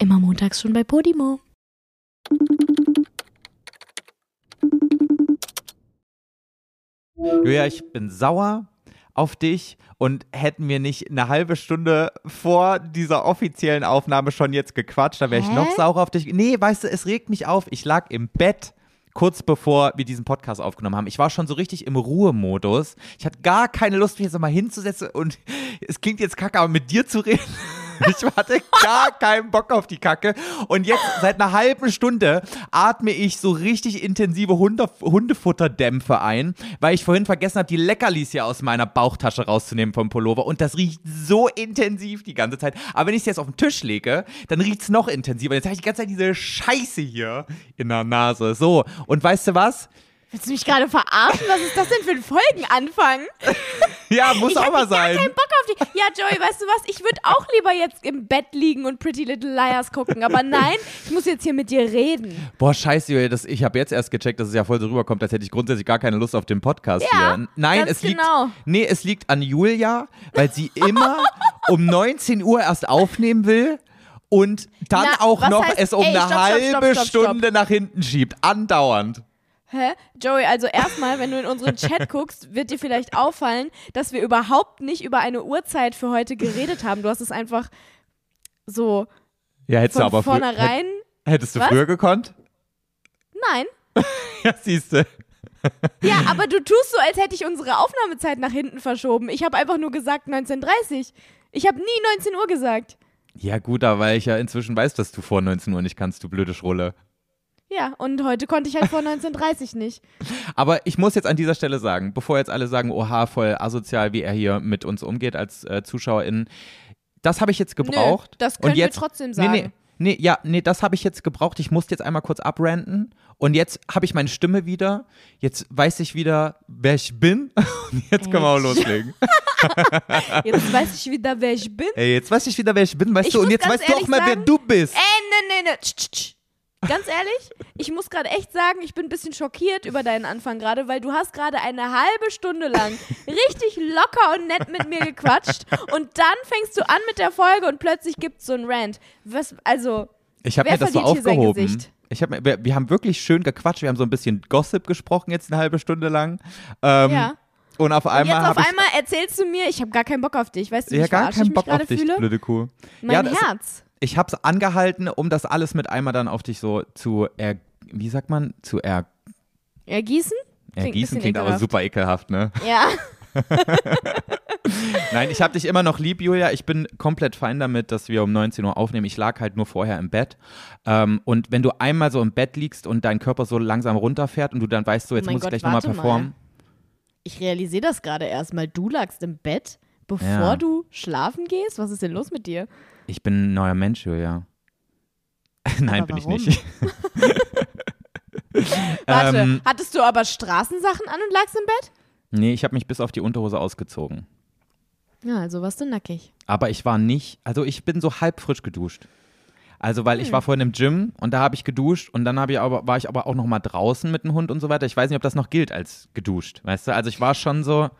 Immer montags schon bei Podimo. Julia, ich bin sauer auf dich und hätten wir nicht eine halbe Stunde vor dieser offiziellen Aufnahme schon jetzt gequatscht, dann wäre ich noch saurer auf dich. Nee, weißt du, es regt mich auf. Ich lag im Bett kurz bevor wir diesen Podcast aufgenommen haben. Ich war schon so richtig im Ruhemodus. Ich hatte gar keine Lust, mich jetzt mal hinzusetzen und es klingt jetzt kacke, aber mit dir zu reden. Ich hatte gar keinen Bock auf die Kacke. Und jetzt seit einer halben Stunde atme ich so richtig intensive Hunde, Hundefutterdämpfe ein, weil ich vorhin vergessen habe, die Leckerlis hier aus meiner Bauchtasche rauszunehmen vom Pullover. Und das riecht so intensiv die ganze Zeit. Aber wenn ich es jetzt auf den Tisch lege, dann riecht es noch intensiver. Jetzt habe ich die ganze Zeit diese Scheiße hier in der Nase. So. Und weißt du was? Willst du mich gerade verarschen? Was ist das denn für ein Folgenanfang? Ja, muss ich auch hab mal sein. keinen Bock auf die. Ja, Joey, weißt du was? Ich würde auch lieber jetzt im Bett liegen und Pretty Little Liars gucken. Aber nein, ich muss jetzt hier mit dir reden. Boah, scheiße, Julia, das, ich habe jetzt erst gecheckt, dass es ja voll so rüberkommt, als hätte ich grundsätzlich gar keine Lust auf den Podcast Ja, hier. Nein, es liegt, genau. nee, es liegt an Julia, weil sie immer um 19 Uhr erst aufnehmen will und dann Na, auch noch heißt- es um ey, eine stopp, halbe stopp, stopp. Stunde nach hinten schiebt. Andauernd. Hä? Joey, also erstmal, wenn du in unseren Chat guckst, wird dir vielleicht auffallen, dass wir überhaupt nicht über eine Uhrzeit für heute geredet haben. Du hast es einfach so Ja, hättest von du aber vornherein. hätt- hättest du Was? früher gekonnt? Nein. Ja, siehst du. Ja, aber du tust so, als hätte ich unsere Aufnahmezeit nach hinten verschoben. Ich habe einfach nur gesagt 19.30 Ich habe nie 19 Uhr gesagt. Ja, gut, aber weil ich ja inzwischen weiß, dass du vor 19 Uhr nicht kannst, du blöde Schrulle. Ja, und heute konnte ich halt vor 19.30 nicht. Aber ich muss jetzt an dieser Stelle sagen, bevor jetzt alle sagen, oha, voll asozial, wie er hier mit uns umgeht als äh, ZuschauerInnen, das habe ich jetzt gebraucht. Nö, das und können wir jetzt, trotzdem Nee, sagen. nee, nee, ja, nee, das habe ich jetzt gebraucht. Ich musste jetzt einmal kurz abranten. Und jetzt habe ich meine Stimme wieder. Jetzt weiß ich wieder, wer ich bin. Und jetzt können wir auch loslegen. Jetzt weiß ich wieder, wer ich bin. Ey, jetzt weiß ich wieder, wer ich bin, weißt Ich du? Und jetzt weißt du auch mal, wer sagen- du bist. Ey, ne, ne, ne. Tsch, tsch, tsch. Ganz ehrlich, ich muss gerade echt sagen, ich bin ein bisschen schockiert über deinen Anfang gerade, weil du hast gerade eine halbe Stunde lang richtig locker und nett mit mir gequatscht und dann fängst du an mit der Folge und plötzlich gibt's so einen Rant. Was, also, Ich habe mir das so aufgehoben. Ich hab, wir, wir haben wirklich schön gequatscht. Wir haben so ein bisschen Gossip gesprochen jetzt eine halbe Stunde lang. Ähm, ja. Und auf Und einmal jetzt auf einmal erzählst du mir, ich habe gar keinen Bock auf dich. Weißt du, wie ja ich gar keinen Bock auf dich, fühle? blöde Kuh. Mein ja, Herz. Ich habe es angehalten, um das alles mit einmal dann auf dich so zu er, wie sagt man, zu er, Ergießen? ergießen bisschen klingt aber super ekelhaft, ne? Ja. Nein, ich habe dich immer noch lieb, Julia. Ich bin komplett fein damit, dass wir um 19 Uhr aufnehmen. Ich lag halt nur vorher im Bett. Ähm, und wenn du einmal so im Bett liegst und dein Körper so langsam runterfährt und du dann weißt, so jetzt Oh muss ich Gott, gleich nochmal warte mal. performen. Ich realisiere das gerade erstmal. Du lagst im Bett, bevor Ja. du schlafen gehst? Was ist denn los mit dir? Ich bin ein neuer Mensch, Julia. Nein, Aber bin warum? ich nicht. Warte, Ähm, hattest du aber Straßensachen an und lagst im Bett? Nee, ich habe mich bis auf die Unterhose ausgezogen. Ja, also warst du nackig. Aber ich war nicht, also ich bin so halb frisch geduscht. Also, weil ich Hm. war vorhin im Gym und da habe ich geduscht und dann ich aber, war ich aber auch noch mal draußen mit dem Hund und so weiter. Ich weiß nicht, ob das noch gilt als geduscht, weißt du? Also ich war schon so,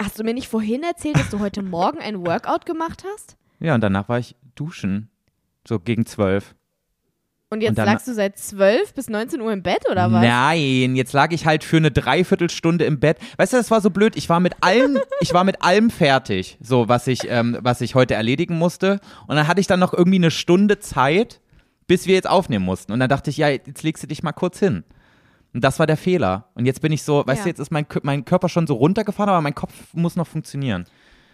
Hast du mir nicht vorhin erzählt, dass du heute Morgen ein Workout gemacht hast? ja, und danach war ich duschen. So gegen zwölf. Und jetzt Und lagst du seit 12 bis 19 Uhr im Bett oder was? Nein, jetzt lag ich halt für eine Dreiviertelstunde im Bett. Weißt du, das war so blöd. Ich war mit allem, ich war mit allem fertig, so was ich, ähm, was ich heute erledigen musste. Und dann hatte ich dann noch irgendwie eine Stunde Zeit, bis wir jetzt aufnehmen mussten. Und dann dachte ich, ja, jetzt legst du dich mal kurz hin. Und das war der Fehler. Und jetzt bin ich so, weißt Ja. du, jetzt ist mein, mein Körper schon so runtergefahren, aber mein Kopf muss noch funktionieren.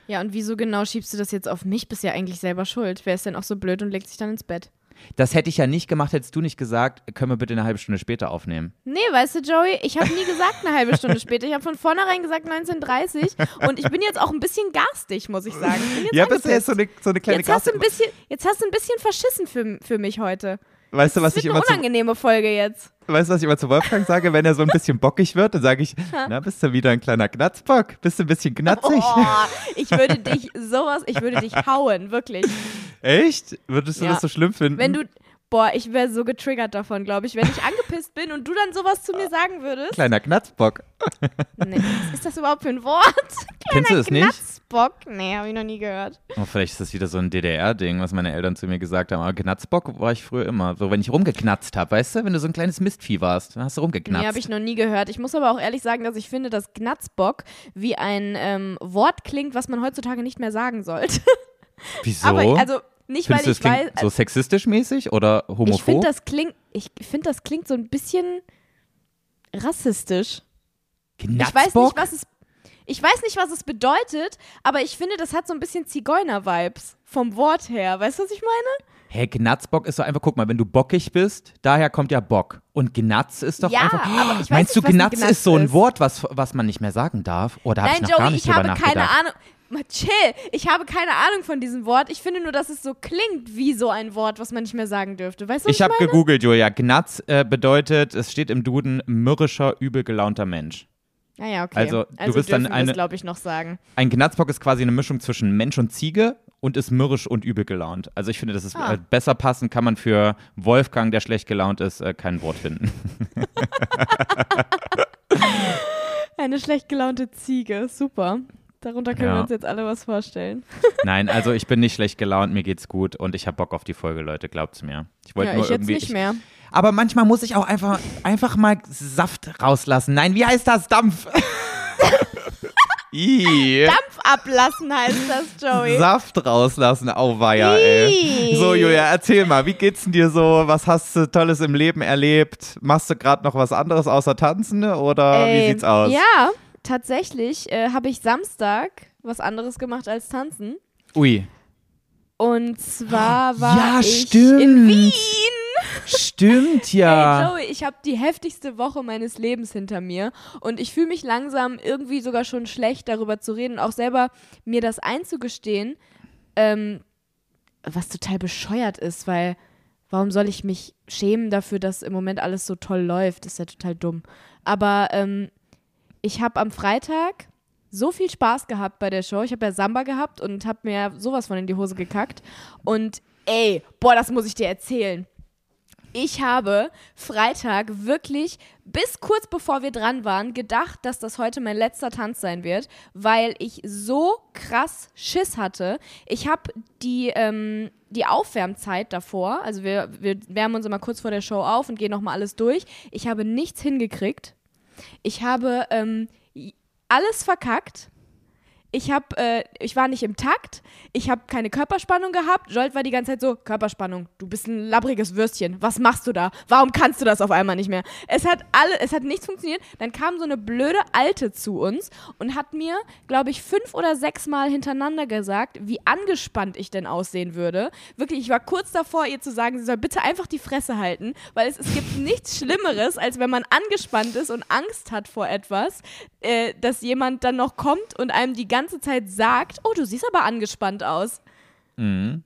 Ja, und wieso genau schiebst du das jetzt auf mich? Bist ja eigentlich selber schuld. Wer ist denn auch so blöd und legt sich dann ins Bett? Das hätte ich ja nicht gemacht, hättest du nicht gesagt, können wir bitte eine halbe Stunde später aufnehmen. Nee, weißt du, Joey, ich habe nie gesagt eine halbe Stunde später. Ich habe von vornherein gesagt 19.30 und ich bin jetzt auch ein bisschen garstig, muss ich sagen. Ich Ja, bist du jetzt so eine, so eine kleine jetzt hast, du ein bisschen, jetzt hast du ein bisschen verschissen für, für mich heute. Weißt du, was Das ich immer eine zu, unangenehme Folge jetzt. Weißt du, was ich immer zu Wolfgang sage, wenn er so ein bisschen bockig wird? Dann sage ich, na, bist du wieder ein kleiner Knatzbock? Bist du ein bisschen knatzig? Oh, ich würde dich sowas, ich würde dich hauen, wirklich. Echt? Würdest du Ja. das so schlimm finden? Wenn du, Boah, ich wäre so getriggert davon, glaube ich, wenn ich angepisst bin und du dann sowas zu mir sagen würdest. Kleiner Knatzbock. Nee, was ist das überhaupt für ein Wort? Kennst du das nicht? Knatzbock? Nee, habe ich noch nie gehört. Oh, vielleicht ist das wieder so ein DDR-Ding, was meine Eltern zu mir gesagt haben. Aber Knatzbock war ich früher immer. So, wenn ich rumgeknatzt habe, weißt du? Wenn du so ein kleines Mistvieh warst, dann hast du rumgeknatzt. Nee, habe ich noch nie gehört. Ich muss aber auch ehrlich sagen, dass ich finde, dass Knatzbock wie ein ähm, Wort klingt, was man heutzutage nicht mehr sagen sollte. Wieso? Aber also nicht, Findest weil du, das ich weiß. so sexistisch mäßig oder ich homophob? finde, das klingt, ich finde, das klingt so ein bisschen rassistisch. Ich weiß nicht, was es. Ich weiß nicht, was es bedeutet, aber ich finde, das hat so ein bisschen Zigeuner-Vibes vom Wort her. Weißt du, was ich meine? Hä, Gnatzbock ist doch einfach, guck mal, wenn du bockig bist, daher kommt ja Bock. Und Gnatz ist doch Ja, einfach. aber ich weiß Meinst nicht, du, Gnatz Gnatz ist so ein? Wort, was, was man nicht mehr sagen darf? Oder habe ich Nein, noch gar Joey, nicht ich habe keine nachgedacht? Ahnung. Mal chill. Ich habe keine Ahnung von diesem Wort. Ich finde nur, dass es so klingt wie so ein Wort, was man nicht mehr sagen dürfte. Weißt du, was Ich habe gegoogelt, Julia. Gnatz äh, bedeutet, es steht im Duden, mürrischer, übel gelaunter Mensch. Ah ja, okay. Also, du bist dann eine- glaube ich, noch sagen. Ein Gnatzbock ist quasi eine Mischung zwischen Mensch und Ziege und ist mürrisch und übel gelaunt. Also ich finde, das ist Ah. äh, besser passend, kann man für Wolfgang, der schlecht gelaunt ist, äh, kein Wort finden. Eine schlecht gelaunte Ziege. Super. Darunter können Ja. wir uns jetzt alle was vorstellen. Nein, also ich bin nicht schlecht gelaunt, mir geht's gut und ich habe Bock auf die Folge, Leute, glaubt's mir. Ich wollte Ja, nur ich jetzt irgendwie. nicht ich, mehr. Aber manchmal muss ich auch einfach, einfach mal Saft rauslassen. Nein, wie heißt das? Dampf. Ih. Dampf ablassen heißt das, Joey. Saft rauslassen, auweia, ey. So, Julia, erzähl mal, wie geht's denn dir so? Was hast du Tolles im Leben erlebt? Machst du gerade noch was anderes außer tanzen oder wie Ey, sieht's aus? Ja, tatsächlich äh, habe ich Samstag was anderes gemacht als tanzen. Ui, Und zwar war Ja, ich stimmt. in Wien. stimmt ja. Hey Joey, ich habe die heftigste Woche meines Lebens hinter mir und ich fühle mich langsam irgendwie sogar schon schlecht darüber zu reden, auch selber mir das einzugestehen, ähm, was total bescheuert ist, weil warum soll ich mich schämen dafür, dass im Moment alles so toll läuft? Das ist ja total dumm. Aber ähm, ich habe am Freitag so viel Spaß gehabt bei der Show. Ich habe ja Samba gehabt und habe mir sowas von in die Hose gekackt. Und ey, boah, das muss ich dir erzählen. Ich habe Freitag wirklich bis kurz bevor wir dran waren gedacht, dass das heute mein letzter Tanz sein wird, weil ich so krass Schiss hatte. Ich habe die, ähm, die Aufwärmzeit davor, also wir, wir wärmen uns immer kurz vor der Show auf und gehen nochmal alles durch. Ich habe nichts hingekriegt. Ich habe ähm, alles verkackt. Ich habe, äh, ich war nicht im Takt. Ich habe keine Körperspannung gehabt. Jolt war die ganze Zeit so, Körperspannung, du bist ein labbriges Würstchen. Was machst du da? Warum kannst du das auf einmal nicht mehr? Es hat alle, es hat nichts funktioniert. Dann kam so eine blöde Alte zu uns und hat mir, glaube ich, fünf oder sechs Mal hintereinander gesagt, wie angespannt ich denn aussehen würde. Wirklich, ich war kurz davor, ihr zu sagen, sie soll bitte einfach die Fresse halten, weil es, es gibt nichts Schlimmeres, als wenn man angespannt ist und Angst hat vor etwas, äh, dass jemand dann noch kommt und einem die ganze Zeit sagt, oh, du siehst aber angespannt aus. Mhm.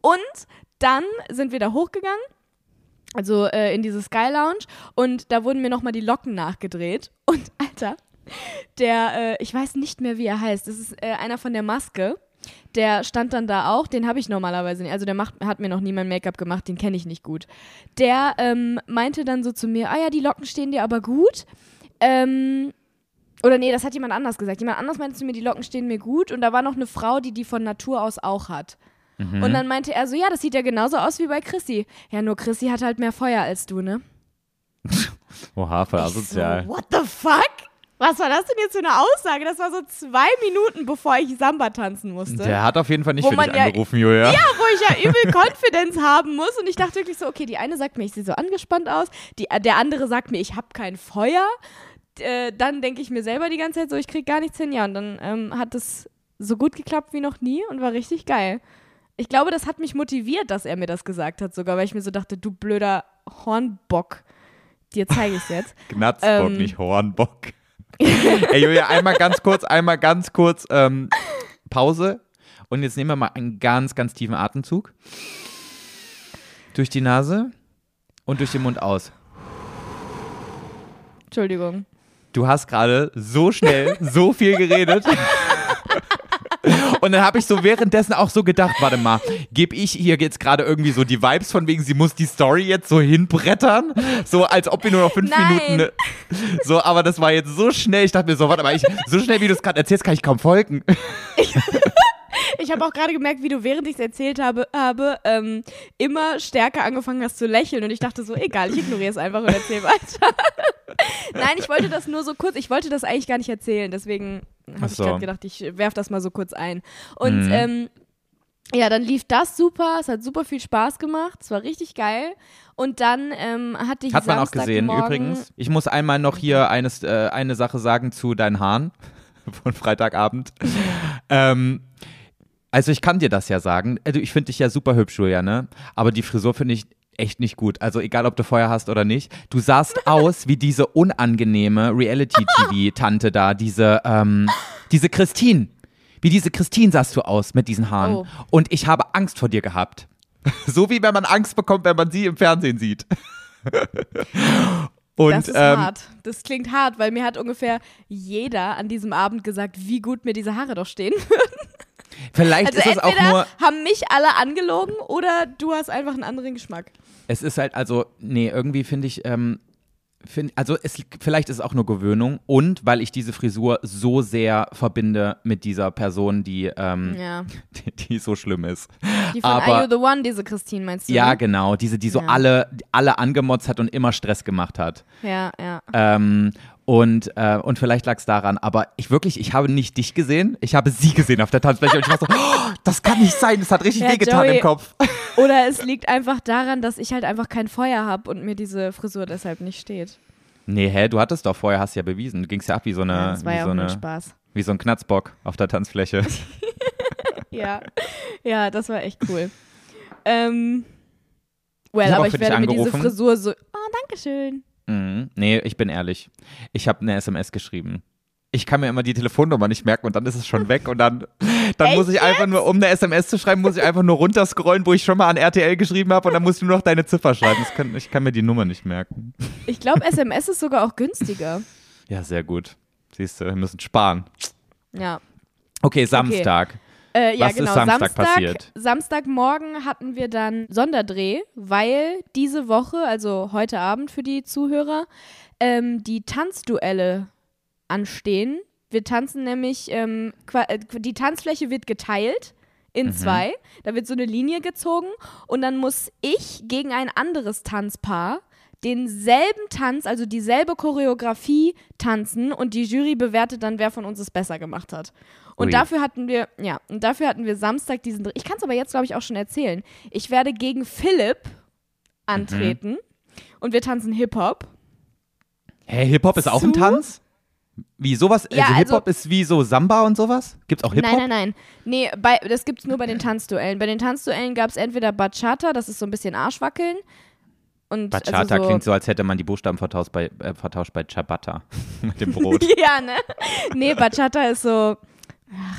Und dann sind wir da hochgegangen, also äh, in diese Sky Lounge, und da wurden mir nochmal die Locken nachgedreht. Und Alter, der, äh, ich weiß nicht mehr, wie er heißt, das ist äh, einer von der Maske. Der stand dann da auch, den habe ich normalerweise nicht. Also der macht, hat mir noch nie mein Make-up gemacht, den kenne ich nicht gut. Der ähm, meinte dann so zu mir, ah ja, die Locken stehen dir aber gut. Ähm, oder nee, das hat jemand anders gesagt. Jemand anders meinte zu mir, die Locken stehen mir gut. Und da war noch eine Frau, die die von Natur aus auch hat. Mhm. Und dann meinte er so, ja, das sieht ja genauso aus wie bei Chrissy. Ja, nur Chrissy hat halt mehr Feuer als du, ne? Oha, voll asozial. So, what the fuck? Was war das denn jetzt für eine Aussage? Das war so zwei Minuten, bevor ich Samba tanzen musste. Der hat auf jeden Fall nicht Wo für dich ja- angerufen, Julia. Ja, wo ich ja übel Confidence haben muss. Und ich dachte wirklich so, okay, die eine sagt mir, ich sehe so angespannt aus. Die, der andere sagt mir, ich habe kein Feuer. Äh, dann denke ich mir selber die ganze Zeit so, ich krieg gar nichts hin. Ja, und dann ähm, hat es so gut geklappt wie noch nie und war richtig geil. Ich glaube, das hat mich motiviert, dass er mir das gesagt hat, sogar, weil ich mir so dachte, du blöder Hornbock. Dir zeige ich jetzt. Gnatzbock, Ähm. nicht Hornbock. Ey, Julia, einmal ganz kurz, einmal ganz kurz ähm, Pause. Und jetzt nehmen wir mal einen ganz, ganz tiefen Atemzug. Durch die Nase und durch den Mund aus. Entschuldigung. Du hast gerade so schnell so viel geredet. Und dann habe ich so währenddessen auch so gedacht, warte mal, gebe ich hier jetzt gerade irgendwie so die Vibes von wegen, sie muss die Story jetzt so hinbrettern, so als ob wir nur noch fünf Nein. Minuten, ne- so, aber das war jetzt so schnell, ich dachte mir so, warte mal, ich, so schnell wie du es gerade erzählst, kann ich kaum folgen. Ich habe auch gerade gemerkt, wie du, während ich es erzählt habe, habe ähm, immer stärker angefangen hast zu lächeln und ich dachte so, egal, ich ignoriere es einfach und erzähle weiter. Nein, ich wollte das nur so kurz, ich wollte das eigentlich gar nicht erzählen, deswegen habe Ach ich so. gerade gedacht, ich werf das mal so kurz ein. Und Mhm. ähm, ja, dann lief das super, es hat super viel Spaß gemacht, es war richtig geil. Und dann ähm, hatte ich Hat man auch gesehen, übrigens. Ich muss einmal noch hier eines, äh, eine Sache sagen zu deinen Haaren von Freitagabend. ähm, also ich kann dir das ja sagen. Also ich finde dich ja super hübsch, Julia, ne? Aber die Frisur finde ich echt nicht gut. Also egal, ob du Feuer hast oder nicht. Du sahst aus wie diese unangenehme Reality-TV-Tante da, diese, ähm, diese Christine. Wie diese Christine sahst du aus mit diesen Haaren. Oh. Und ich habe Angst vor dir gehabt. So wie wenn man Angst bekommt, wenn man sie im Fernsehen sieht. Und das ist ähm, hart. Das klingt hart, weil mir hat ungefähr jeder an diesem Abend gesagt, wie gut mir diese Haare doch stehen. Vielleicht Also ist es auch nur, haben mich alle angelogen oder du hast einfach einen anderen Geschmack. es ist halt, also, nee, irgendwie finde ich, ähm, find, also es, vielleicht ist es auch nur Gewöhnung und weil ich diese Frisur so sehr verbinde mit dieser Person, die, ähm, Ja. die, die so schlimm ist. Die von Aber- Are You the One, diese Christine, meinst du? Ja, ne? genau, diese, die so Ja. alle, alle angemotzt hat und immer Stress gemacht hat. Ja, ja. Ähm, und, äh, und vielleicht lag es daran, aber ich wirklich, ich habe nicht dich gesehen, ich habe sie gesehen auf der Tanzfläche und ich war so, oh, das kann nicht sein, das hat richtig Ja, wehgetan Joey. im Kopf. Oder es liegt einfach daran, dass ich halt einfach kein Feuer habe und mir diese Frisur deshalb nicht steht. Nee, hä, du hattest doch vorher, hast ja bewiesen, du gingst ja ab wie so eine, Ja, das war wie ja so eine, Spaß. wie so ein Knatzbock auf der Tanzfläche. Ja. ja, das war echt cool. Ähm, well, Ich aber ich werde mir diese. Frisur so. Oh, danke schön. Mhm. Nee, ich bin ehrlich. Ich habe eine SMS geschrieben. Ich kann mir immer die Telefonnummer nicht merken und dann ist es schon weg und dann, dann muss ich einfach nur, um eine SMS zu schreiben, muss ich einfach nur runterscrollen, wo ich schon mal an RTL geschrieben habe und dann musst du nur noch deine Ziffer schreiben. Kann, ich kann mir die Nummer nicht merken. Ich glaube, SMS ist sogar auch günstiger. Ja, sehr gut. Siehst du, wir müssen sparen. Ja. Okay, Samstag. Äh, ja, Was ist genau. Samstag passiert? Samstagmorgen hatten wir dann Sonderdreh, weil diese Woche, also heute Abend für die Zuhörer, ähm, die Tanzduelle anstehen. Wir tanzen nämlich, ähm, äh, die Tanzfläche wird geteilt Mhm. in zwei. Da wird so eine Linie gezogen und dann muss ich gegen ein anderes Tanzpaar denselben Tanz, also dieselbe Choreografie tanzen und die Jury bewertet dann, wer von uns es besser gemacht hat. Und Ui. dafür hatten wir, ja, und dafür hatten wir Samstag diesen. Ich kann es aber jetzt, glaube ich, auch schon erzählen. Ich werde gegen Philipp antreten Mhm. und wir tanzen Hip-Hop. Hä, Hip-Hop ist auch ein? Tanz? Wie sowas? Ja, also Hip-Hop also- ist wie so Samba und sowas? Gibt's auch Hip-Hop? Nein, nein, nein. Nee, bei, das gibt's nur bei den Tanzduellen. Bei den Tanzduellen gab es entweder Bachata, das ist so ein bisschen Arschwackeln. Und Bachata also so, klingt so, als hätte man die Buchstaben vertauscht bei, äh, vertauscht bei Ciabatta mit dem Brot. ja, ne? Nee, Bachata ist so.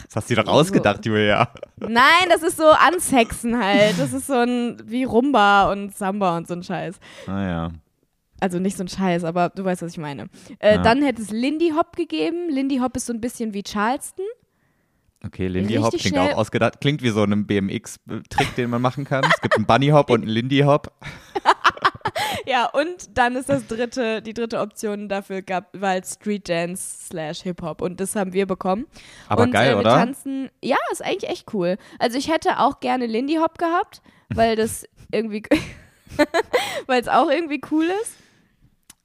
Das hast du dir doch ausgedacht, Julia. Nein, das ist so Ansexen halt. Das ist so ein wie Rumba und Samba und so ein Scheiß. Naja. Also nicht so ein Scheiß, aber du weißt, was ich meine. Äh, Ja. Dann hätte es Lindy Hop gegeben. Lindy Hop ist so ein bisschen wie Charleston. Okay, Lindy Richtig Hop klingt schnell- auch ausgedacht. Klingt wie so ein BMX-Trick, den man machen kann. Es gibt einen Bunny Hop und einen Lindy Hop. Ja, und dann ist das dritte, die dritte Option dafür gab, war halt Street Dance slash Hip Hop und das haben wir bekommen. Aber und, geil, äh, wir oder? Tanzen, ja, ist eigentlich echt cool. Also ich hätte auch gerne Lindy Hop gehabt, weil das irgendwie, weil es auch irgendwie cool ist.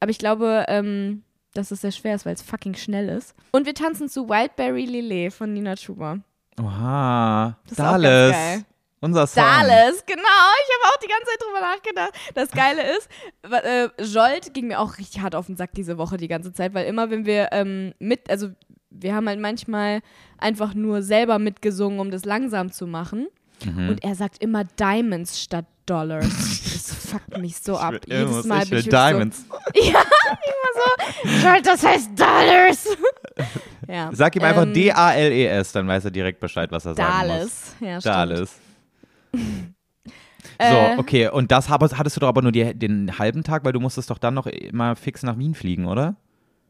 Aber ich glaube, ähm, dass es sehr schwer ist, weil es fucking schnell ist. Und wir tanzen zu Wildberry Lillet von Nina Chuba. Oha. Das ist Dallas. Unser Song. Dallas, genau. Ich habe auch die ganze Zeit drüber nachgedacht. Das Geile ist, äh, Jolt ging mir auch richtig hart auf den Sack diese Woche die ganze Zeit, weil immer, wenn wir ähm, mit, also wir haben halt manchmal einfach nur selber mitgesungen, um das langsam zu machen. Mhm. Und er sagt immer Diamonds statt Dollars. Das fuckt mich so ab. Jedes Mal ich bin ich Diamonds. So, ja, immer so. Jolt, das heißt Dollars. ja. Sag ihm einfach ähm, D-A-L-E-S, dann weiß er direkt Bescheid, was er sagen muss. Dallas. Ja, stimmt. Dallas. Äh, So, okay. Und das hattest du doch aber nur die, den halben Tag, weil du musstest doch dann noch mal fix nach Wien fliegen, oder?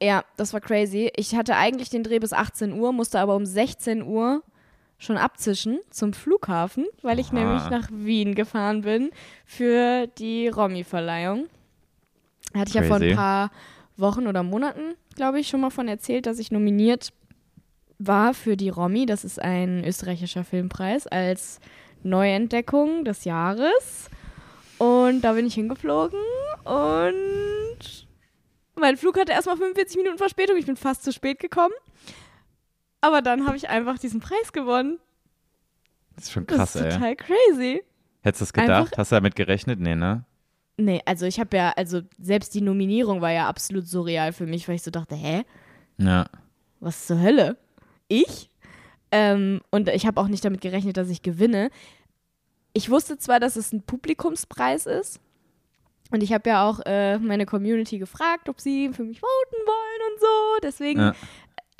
Ja, das war crazy. Ich hatte eigentlich den Dreh bis 18 Uhr, musste aber um 16 Uhr schon abzischen zum Flughafen, weil ich Oha. nämlich nach Wien gefahren bin für die Romy-Verleihung. Hatte ich ja vor Crazy. ein paar Wochen oder Monaten, glaube ich, schon mal von erzählt, dass ich nominiert war für die Romy. Das ist ein österreichischer Filmpreis als Neuentdeckung des Jahres. Und da bin ich hingeflogen und mein Flug hatte erstmal 45 Minuten Verspätung. Ich bin fast zu spät gekommen. Aber dann habe ich einfach diesen Preis gewonnen. Das ist schon Das krass, ist ey. total crazy. Hättest du es gedacht? einfach- Hast du damit gerechnet? Nee, ne? Nee, also ich habe ja, also selbst die Nominierung war ja absolut surreal für mich, weil ich so dachte, hä, Ja. was zur Hölle? Ich? Ähm, und ich habe auch nicht damit gerechnet, dass ich gewinne. Ich wusste zwar, dass es ein Publikumspreis ist. Und ich habe ja auch äh, meine Community gefragt, ob sie für mich voten wollen und so. Deswegen Ja.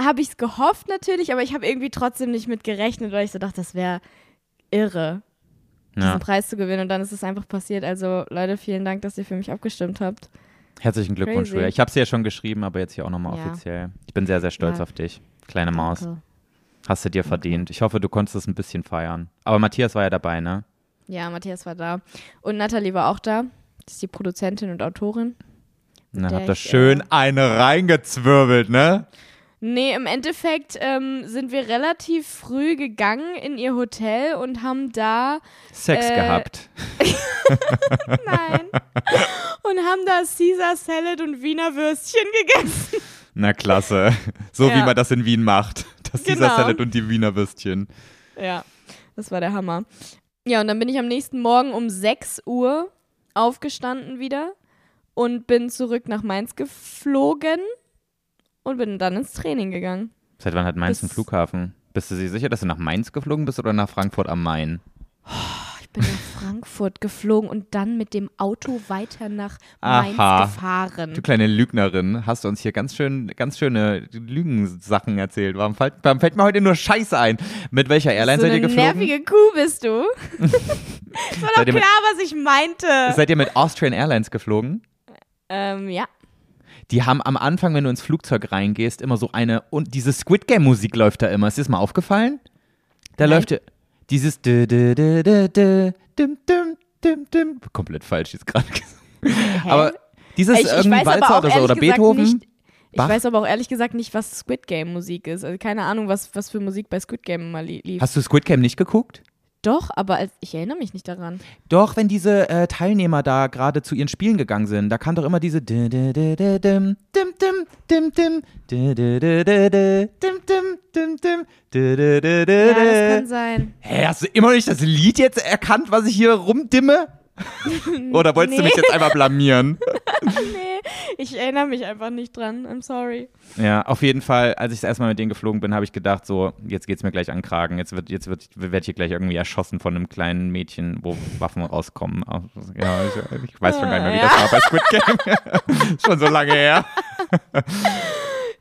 habe ich es gehofft natürlich, aber ich habe irgendwie trotzdem nicht mit gerechnet, weil ich so dachte, das wäre irre, diesen ja. Preis zu gewinnen. Und dann ist es einfach passiert. Also Leute, vielen Dank, dass ihr für mich abgestimmt habt. Herzlichen Glückwunsch. Julia. Ich habe es ja schon geschrieben, aber jetzt hier auch nochmal Ja. offiziell. Ich bin sehr, sehr stolz auf dich. Kleine Maus. Danke. Hast du dir verdient. Ich hoffe, du konntest es ein bisschen feiern. Aber Matthias war ja dabei, ne? Ja, Matthias war da. Und Nathalie war auch da. Das ist die Produzentin und Autorin. Dann habt ihr ich, schön eine reingezwirbelt, ne? Nee, im Endeffekt ähm, sind wir relativ früh gegangen in ihr Hotel und haben da, Sex Äh, gehabt. nein, und haben da Caesar Salad und Wiener Würstchen gegessen. Na klasse. So wie Ja. man das in Wien macht. Das Genau. Caesar Salad und die Wiener Würstchen. Ja, das war der Hammer. Ja, und dann bin ich am nächsten Morgen um 6 Uhr aufgestanden wieder und bin zurück nach Mainz geflogen und bin dann ins Training gegangen. Seit wann hat Mainz einen Bis- Flughafen? Bist du dir sicher, dass du nach Mainz geflogen bist oder nach Frankfurt am Main? Ich bin nach Frankfurt geflogen und dann mit dem Auto weiter nach Mainz Aha. gefahren. Du kleine Lügnerin, hast du uns hier ganz schön, ganz schöne Lügensachen erzählt. Warum fällt, warum fällt mir heute nur Scheiße ein? Mit welcher Airline so seid ihr eine geflogen? nervige Kuh bist du. das war doch ihr mit- klar, was ich meinte. Seid ihr mit Austrian Airlines geflogen? Ähm, ja. Die haben am Anfang, wenn du ins Flugzeug reingehst, immer so eine und diese Squid Game Musik läuft da immer. Ist dir das mal aufgefallen? Da Nein. läuft ja dieses komplett falsch jetzt gerade. Aber dieses Ich, ich irgendwie weiß aber Walzer auch oder so oder Beethoven. nicht. Ich Bach? weiß aber auch ehrlich gesagt nicht, was Squid Game Musik ist. Also keine Ahnung, was, was für Musik bei Squid Game mal li lief. Hast du Squid Game nicht geguckt? Doch, aber als, ich erinnere mich nicht daran. Doch, wenn diese äh, Teilnehmer da gerade zu ihren Spielen gegangen sind, da kam doch immer diese Ja, das kann sein. Hä, hast du immer noch nicht das Lied jetzt erkannt, was ich hier rumdimme? Oder wolltest du Nee. mich jetzt einfach blamieren? Nee, ich erinnere mich einfach nicht dran. I'm sorry. Ja, auf jeden Fall, als ich das erste Mal mit denen geflogen bin, habe ich gedacht, so, jetzt geht's mir gleich an Kragen. Jetzt wird, jetzt wird, werde ich hier gleich irgendwie erschossen von einem kleinen Mädchen, wo Waffen rauskommen. Ja, ich, ich weiß schon gar nicht mehr, wie Ja. das war bei Squid Game. Schon so lange her.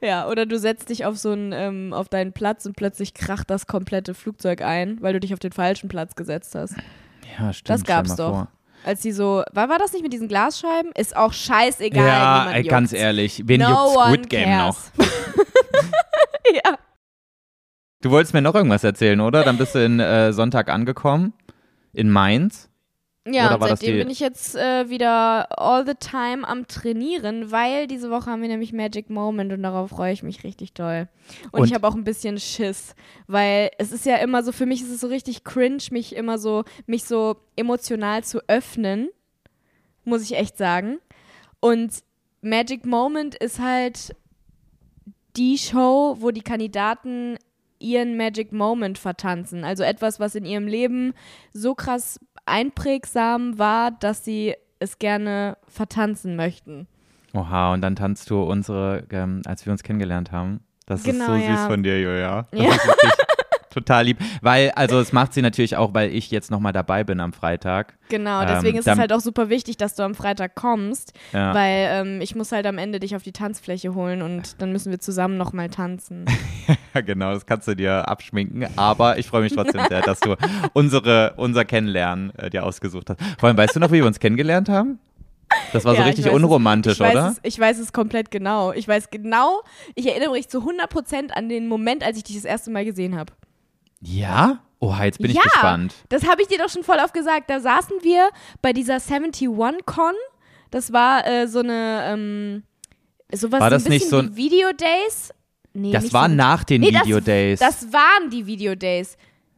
Ja, oder du setzt dich auf so einen, ähm, auf deinen Platz und plötzlich kracht das komplette Flugzeug ein, weil du dich auf den falschen Platz gesetzt hast. Ja, stimmt. Das gab's doch. vor. Als die so, war, war das nicht mit diesen Glasscheiben? Ist auch scheißegal. Ja, ey, ganz ehrlich, wen no juckt Squid Game noch? cares. ja. Du wolltest mir noch irgendwas erzählen, oder? Dann bist du in äh, Sonntag angekommen. In Mainz. Ja, Oder seitdem bin ich jetzt äh, wieder all the time am Trainieren, weil diese Woche haben wir nämlich Magic Moment und darauf freue ich mich richtig doll. Und, Und- ich habe auch ein bisschen Schiss, weil es ist ja immer so, für mich ist es so richtig cringe, mich immer so, mich so emotional zu öffnen, muss ich echt sagen. Und Magic Moment ist halt die Show, wo die Kandidaten ihren Magic Moment vertanzen. Also etwas, was in ihrem Leben so krass einprägsam war, dass sie es gerne vertanzen möchten. Oha, und dann tanzt du unsere, ähm, als wir uns kennengelernt haben. Das Genau, ist so süß ja. von dir, Julia. Das Ja. ist wirklich total lieb. Weil, also es macht sie natürlich auch, weil ich jetzt nochmal dabei bin am Freitag. Genau, Ähm, deswegen ist dann- es halt auch super wichtig, dass du am Freitag kommst, Ja. weil ähm, ich muss halt am Ende dich auf die Tanzfläche holen und dann müssen wir zusammen nochmal tanzen. Ja, genau, das kannst du dir abschminken. Aber ich freue mich trotzdem sehr, dass du unsere, unser Kennenlernen äh, dir ausgesucht hast. Vor allem, weißt du noch, wie wir uns kennengelernt haben? Das war so Ja, ich richtig weiß unromantisch, ich weiß oder? Es, ich weiß es komplett genau. Ich weiß genau, ich erinnere mich zu 100% an den Moment, als ich dich das erste Mal gesehen habe. Ja? Oha, jetzt bin ich ja, gespannt. das habe ich dir doch schon voll oft gesagt. Da saßen wir bei dieser 71-Con. Das war äh, so eine, ähm, sowas War so das ein bisschen nicht so ein- Video Days. Nee, Das war so, nach den Nee, das- Video Days. Das waren die Video Days.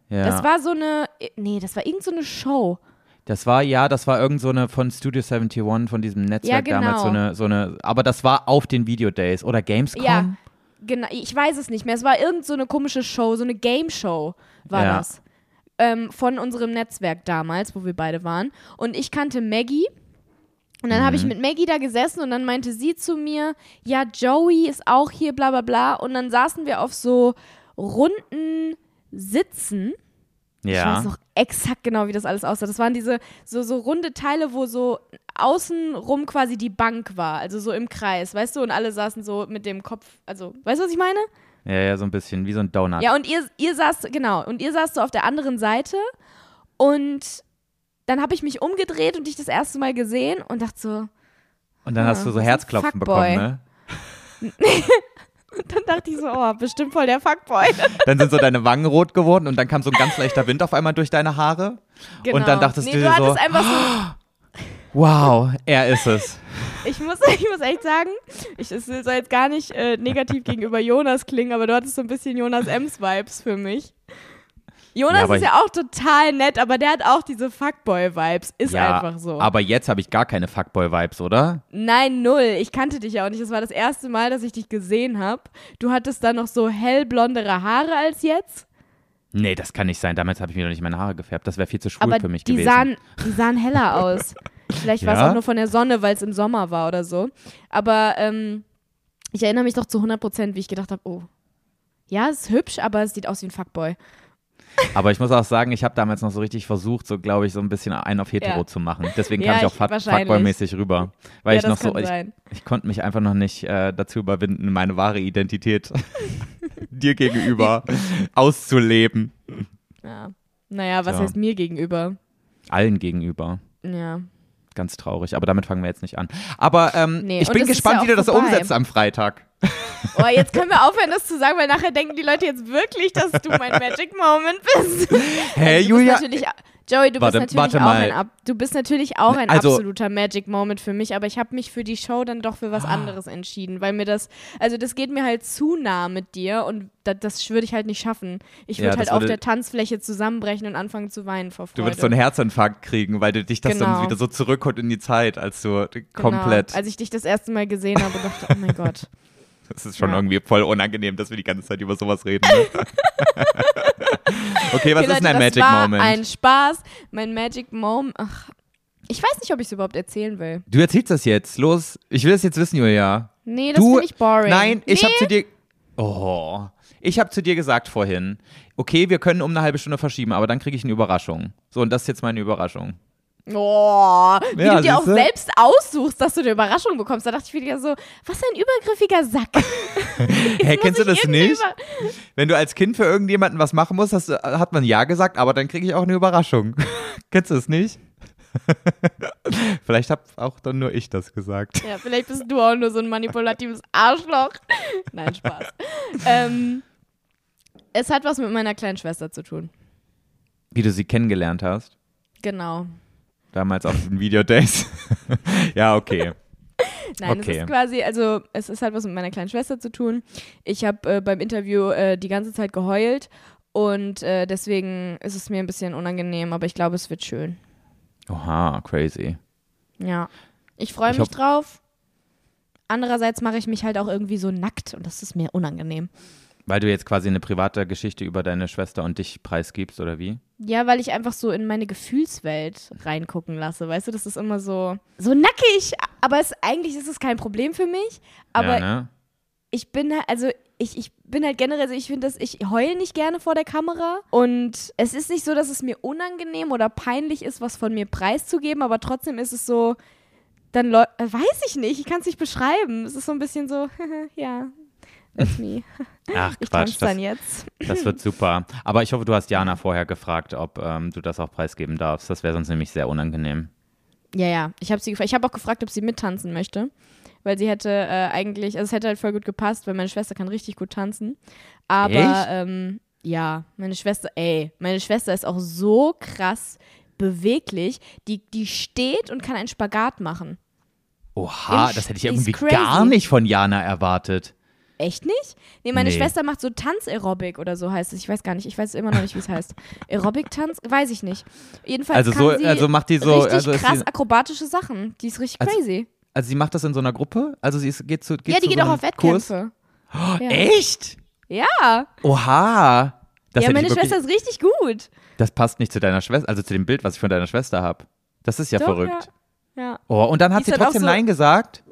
ja. Das war so eine, nee, das war irgend so eine Show. Das war, ja, das war irgend so eine von Studio 71, von diesem Netzwerk Ja, damals, so genau. eine, so eine, aber das war auf den Video Days oder Gamescom? Ja, genau. Ich weiß es nicht mehr. Es war irgend so eine komische Show, so eine Game Show war Ja. das. Ähm, von unserem Netzwerk damals, wo wir beide waren. Und ich kannte Maggie. Und dann Mhm. habe ich mit Maggie da gesessen und dann meinte sie zu mir, ja, Joey ist auch hier, bla bla bla. Und dann saßen wir auf so runden Sitzen. Ich Ja. weiß noch exakt genau, wie das alles aussah. Das waren diese so, so runde Teile, wo so außenrum quasi die Bank war, also so im Kreis, weißt du? Und alle saßen so mit dem Kopf, also, weißt du, was ich meine? ja, ja, so ein bisschen, wie so ein Donut. Ja, und ihr, ihr saßt, genau, und ihr saßt so auf der anderen Seite und dann habe ich mich umgedreht und dich das erste Mal gesehen und dachte so, Und dann Ah, hast du so Herzklopfen bekommen, ne? und dann dachte ich so, oh, bestimmt voll der Fuckboy. Dann sind so deine Wangen rot geworden und dann kam so ein ganz leichter Wind auf einmal durch deine Haare. genau. Und dann dachtest nee, du du so, einfach so, wow, er ist es. Ich muss, ich muss echt sagen, ich, es soll jetzt gar nicht äh, negativ gegenüber Jonas klingen, aber du hattest so ein bisschen Jonas Ems Vibes für mich. Jonas Ja, ist ja auch total nett, aber der hat auch diese Fuckboy-Vibes. Ist ja, einfach so. aber jetzt habe ich gar keine Fuckboy-Vibes, oder? Nein, null. Ich kannte dich ja auch nicht. Das war das erste Mal, dass ich dich gesehen habe. Du hattest dann noch so hellblondere Haare als jetzt. Nee, das kann nicht sein. Damals habe ich mir noch nicht meine Haare gefärbt. Das wäre viel zu schwul aber für mich die gewesen. sahen, die sahen heller aus. Vielleicht war es Ja? auch nur von der Sonne, weil es im Sommer war oder so. Aber ähm, ich erinnere mich doch zu 100 Prozent, wie ich gedacht habe, oh, ja, es ist hübsch, aber es sieht aus wie ein Fuckboy. Aber ich muss auch sagen, ich habe damals noch so richtig versucht, so glaube ich, so ein bisschen einen auf hetero Ja. zu machen. Deswegen Ja, kam ich auch ich- wahrscheinlich. Fuckboy-mäßig rüber. Weil ja, ich noch so, ich, ich konnte mich einfach noch nicht äh, dazu überwinden, meine wahre Identität dir gegenüber auszuleben. Ja. Naja, was Ja. heißt mir gegenüber? Allen gegenüber. Ja. Ganz traurig. Aber damit fangen wir jetzt nicht an. Aber ähm, Nee, ich bin gespannt, ja wie du auch das vorbei. umsetzt am Freitag. Oh, jetzt können wir aufhören, das zu sagen, weil nachher denken die Leute jetzt wirklich, dass du mein Magic Moment bist. Hä, Also, Julia? Bist natürlich, Joey, du Warte- bist natürlich auch mal. ein du bist natürlich auch ein Also- absoluter Magic Moment für mich, aber ich habe mich für die Show dann doch für Ah. was anderes entschieden, weil mir das, also das geht mir halt zu nah mit dir und das, das würde ich halt nicht schaffen. Ich Ja, würde halt auf der Tanzfläche zusammenbrechen und anfangen zu weinen vor Freude. Du würdest so einen Herzinfarkt kriegen, weil du dich das dann Genau. wieder so zurückholt in die Zeit, als du Genau. komplett. Als ich dich das erste Mal gesehen habe, dachte oh mein Gott. Das ist schon Ja. irgendwie voll unangenehm, dass wir die ganze Zeit über sowas reden. Ne? okay, was Okay, ist denn Leute, ein Magic war Moment? ein Spaß. Mein Magic Moment, ach, ich weiß nicht, ob ich es überhaupt erzählen will. du erzählst das jetzt. Los. Ich will das jetzt wissen, Julia. Nee, das finde ich boring. Nein, ich nee. habe zu dir. Oh. Ich habe zu dir gesagt vorhin, okay, wir können um eine halbe Stunde verschieben, aber dann kriege ich eine Überraschung. So, und das ist jetzt meine Überraschung. Oh, wie Ja, du dir auch selbst aussuchst, dass du eine Überraschung bekommst. Da dachte ich wieder so, was ein übergriffiger Sack. Hä, Muss kennst du das nicht? Wenn du als Kind für irgendjemanden was machen musst, hast, hat man Ja gesagt, aber dann kriege ich auch eine Überraschung. kennst du das nicht? Vielleicht habe auch dann nur ich das gesagt. Ja, vielleicht bist du auch nur so ein manipulatives Arschloch. Nein, Spaß. ähm, es hat was mit meiner kleinen Schwester zu tun. Wie du sie kennengelernt hast. Genau. Damals auf den Videodays. ja, okay. Nein, Okay. es ist quasi, also es ist halt was mit meiner kleinen Schwester zu tun. Ich habe äh, beim Interview äh, die ganze Zeit geheult und äh, deswegen ist es mir ein bisschen unangenehm, aber ich glaube, es wird schön. Oha, crazy. Ja. Ich freue Ich mich drauf. Andererseits mache ich mich halt auch irgendwie so nackt und das ist mir unangenehm. Weil du jetzt quasi eine private Geschichte über deine Schwester und dich preisgibst, oder wie? Ja, weil ich einfach so in meine Gefühlswelt reingucken lasse. Weißt du, das ist immer so, so nackig. Aber es, eigentlich ist es kein Problem für mich. Aber ja, ne? ich bin halt, also ich, ich bin halt generell, also ich finde das, ich heule nicht gerne vor der Kamera. Und es ist nicht so, dass es mir unangenehm oder peinlich ist, was von mir preiszugeben, aber trotzdem ist es so, dann weiß ich nicht, ich kann es nicht beschreiben. Es ist so ein bisschen so, ja, that's me. Ach, Ich Quatsch. tanze dann Das, jetzt. das wird super. Aber ich hoffe, du hast Jana vorher gefragt, ob ähm, du das auch preisgeben darfst. Das wäre sonst nämlich sehr unangenehm. Ja, ja. Ich habe sie gefragt. Ich habe auch gefragt, ob sie mittanzen möchte. Weil sie hätte äh, eigentlich, also es hätte halt voll gut gepasst, weil meine Schwester kann richtig gut tanzen. Aber Echt? ähm, ja, meine Schwester, ey, meine Schwester ist auch so krass beweglich. Die, die steht und kann einen Spagat machen. Oha, das hätte ich irgendwie crazy. gar nicht von Jana erwartet. Echt nicht? Nee, meine Nee. Schwester macht so Tanzaerobik oder so heißt es. Ich weiß gar nicht. Ich weiß immer noch nicht, wie es heißt. Aerobic-Tanz? Weiß ich nicht. Jedenfalls Also kann so, sie also macht die so, richtig also krass sie, akrobatische Sachen. Die ist richtig Also- crazy. also sie macht das in so einer Gruppe? Also sie ist, geht zu geht Ja, die zu geht so auch auf? Wettkämpfe. Ja. Echt? Ja, Oha. Das ja meine Schwester ist richtig gut. Das passt nicht zu deiner Schwester, also zu dem Bild, was ich von deiner Schwester habe. Das ist ja Doch, verrückt. Ja. ja. Oh, und dann Die hat ist sie halt trotzdem so- Nein gesagt?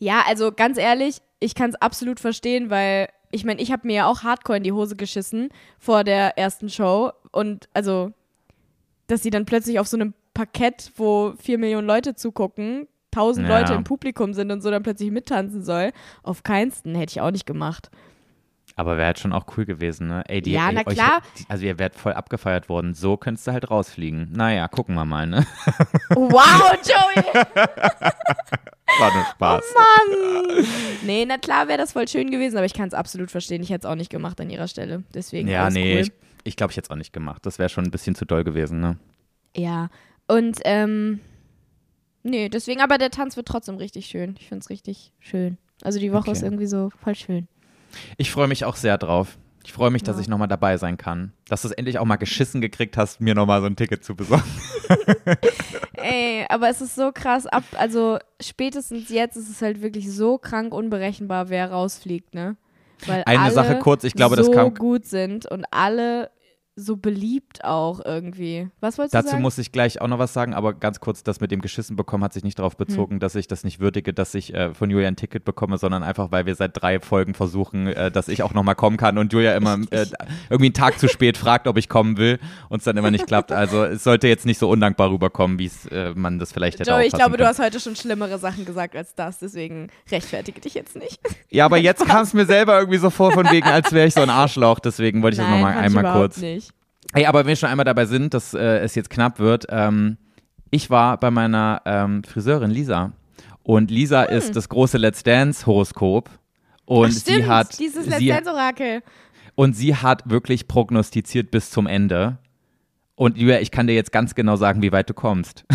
Ja, also ganz ehrlich, ich kann es absolut verstehen, weil ich meine, ich habe mir ja auch Hardcore in die Hose geschissen vor der ersten Show und also, dass sie dann plötzlich auf so einem Parkett, wo vier Millionen Leute zugucken, tausend Ja. Leute im Publikum sind und so dann plötzlich mittanzen soll, auf keinsten hätte ich auch nicht gemacht. Aber wäre halt schon auch cool gewesen, ne? Ey, die, Ja, ey, na euch- klar. also ihr werdet voll abgefeiert worden. So könntest du halt rausfliegen. Naja, gucken wir mal, ne? Wow, Joey! War nur Spaß. Mann! Nee, na klar wäre das voll schön gewesen, aber ich kann es absolut verstehen. Ich hätte es auch nicht gemacht an ihrer Stelle. Deswegen ja, nee, cool. ich, ich glaube, ich hätte es auch nicht gemacht. Das wäre schon ein bisschen zu doll gewesen, ne? Ja, und ähm, nee, deswegen, aber der Tanz wird trotzdem richtig schön. Ich finde es richtig schön. Also die Woche Okay. ist irgendwie so voll schön. Ich freue mich auch sehr drauf. Ich freue mich, dass Ja. ich nochmal dabei sein kann. Dass du es endlich auch mal geschissen gekriegt hast, mir nochmal so ein Ticket zu besorgen. Ey, aber es ist so krass ab, also spätestens jetzt ist es halt wirklich so krank unberechenbar, wer rausfliegt, ne? Weil Eine alle Sache kurz, ich glaube, so das kam. gut sind und alle so beliebt auch irgendwie. Was wolltest du Dazu sagen? muss ich gleich auch noch was sagen, aber ganz kurz, das mit dem Geschissen bekommen hat sich nicht darauf bezogen, Hm. dass ich das nicht würdige, dass ich äh, von Julia ein Ticket bekomme, sondern einfach, weil wir seit drei Folgen versuchen, äh, dass ich auch nochmal kommen kann und Julia immer äh, irgendwie einen Tag zu spät fragt, ob ich kommen will und es dann immer nicht klappt. Also es sollte jetzt nicht so undankbar rüberkommen, wie es äh, man das vielleicht hätte Joey, ich glaube, du können. hast heute schon schlimmere Sachen gesagt als das, deswegen rechtfertige dich jetzt nicht. Ja, aber jetzt kam es mir selber irgendwie so vor, von wegen, als wäre ich so ein Arschloch. Deswegen wollte ich das Nein, nochmal fand ich einmal kurz. nicht. Ey, aber wenn wir schon einmal dabei sind, dass äh, es jetzt knapp wird, ähm, ich war bei meiner ähm, Friseurin Lisa. Und Lisa ist das große Let's Dance-Horoskop. Und Hm. Ach, stimmt, sie hat. dieses Let's sie, Dance Orakel. und sie hat wirklich prognostiziert bis zum Ende. Und Julia, ich kann dir jetzt ganz genau sagen, wie weit du kommst.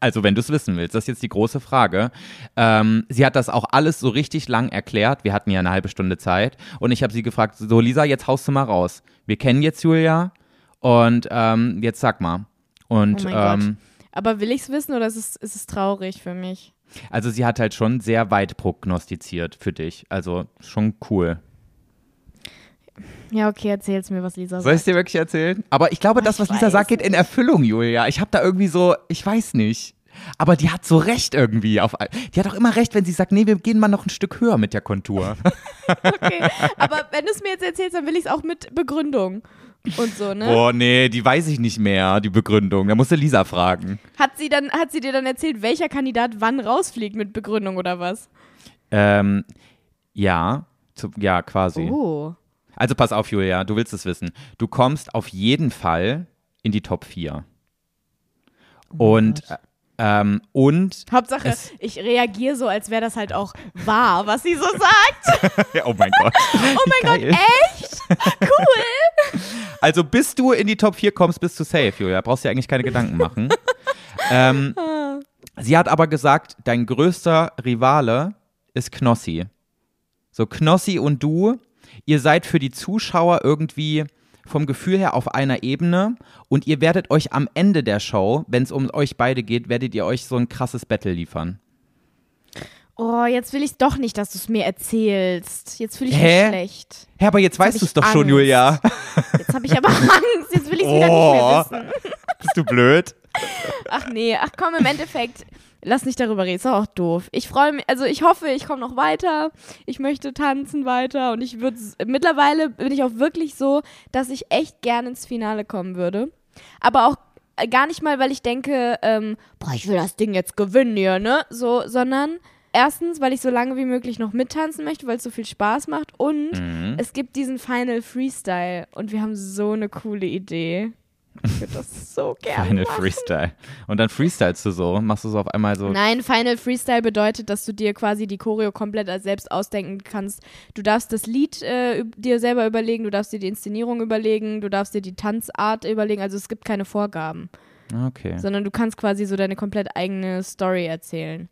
Also, wenn du es wissen willst, das ist jetzt die große Frage. Ähm, sie hat das auch alles so richtig lang erklärt. Wir hatten ja eine halbe Stunde Zeit. Und ich habe sie gefragt: So, Lisa, jetzt haust du mal raus. Wir kennen jetzt Julia. Und ähm, jetzt sag mal. Und Oh mein ähm, Aber will ich es wissen oder ist es, ist es traurig für mich? also, sie hat halt schon sehr weit prognostiziert für dich. Also, schon cool. Ja, okay, erzähl's mir, was Lisa Soll ich sagt. dir wirklich erzählen? Aber ich glaube, Oh, das, was Lisa sagt, geht in Erfüllung, Julia. Ich habe da irgendwie so, ich weiß nicht. Aber die hat so recht irgendwie. Auf, all- die hat auch immer recht, wenn sie sagt, nee, wir gehen mal noch ein Stück höher mit der Kontur. Okay. Aber wenn du es mir jetzt erzählst, dann will ich es auch mit Begründung und so, ne? Boah, nee, die weiß ich nicht mehr, die Begründung. Da musst du Lisa fragen. Hat sie dann, hat sie dir dann erzählt, welcher Kandidat wann rausfliegt mit Begründung oder was? Ähm, ja, zu, ja, quasi. Oh. Also pass auf, Julia, du willst es wissen. Du kommst auf jeden Fall in die Top 4. Und, äh, ähm, und, Hauptsache, ich reagiere so, als wäre das halt auch wahr, was sie so sagt. oh mein Gott. Oh mein Gott, echt? Cool. Also bis du in die Top 4 kommst, bist du safe, Julia. Brauchst dir eigentlich keine Gedanken machen. ähm, sie hat aber gesagt, dein größter Rivale ist Knossi. So, Knossi und du, ihr seid für die Zuschauer irgendwie vom Gefühl her auf einer Ebene und ihr werdet euch am Ende der Show, wenn es um euch beide geht, werdet ihr euch so ein krasses Battle liefern. Oh, jetzt will ich doch nicht, dass du es mir erzählst. Jetzt fühle ich Hä? mich schlecht. Hä, aber jetzt hab weißt du es doch schon, Angst. Julia. Jetzt habe ich aber Angst. Jetzt will ich es wieder Oh. nicht mehr wissen. Bist du blöd? Ach nee, ach komm, im Endeffekt, lass nicht darüber reden, ist doch auch doof. Ich freue mich, also ich hoffe, ich komme noch weiter. Ich möchte tanzen weiter und ich würde, mittlerweile bin ich auch wirklich so, dass ich echt gerne ins Finale kommen würde. Aber auch gar nicht mal, weil ich denke, ähm, boah, ich will das Ding jetzt gewinnen hier, ne? So, sondern erstens, weil ich so lange wie möglich noch mittanzen möchte, weil es so viel Spaß macht und Mhm. es gibt diesen Final Freestyle und wir haben so eine coole Idee. Ich würde das so gerne Final machen. Freestyle. Und dann freestylst du so, machst du so auf einmal so. Nein, Final Freestyle bedeutet, dass du dir quasi die Choreo komplett als selbst ausdenken kannst. Du darfst das Lied äh, dir selber überlegen, du darfst dir die Inszenierung überlegen, du darfst dir die Tanzart überlegen. Also es gibt keine Vorgaben, Okay. sondern du kannst quasi so deine komplett eigene Story erzählen.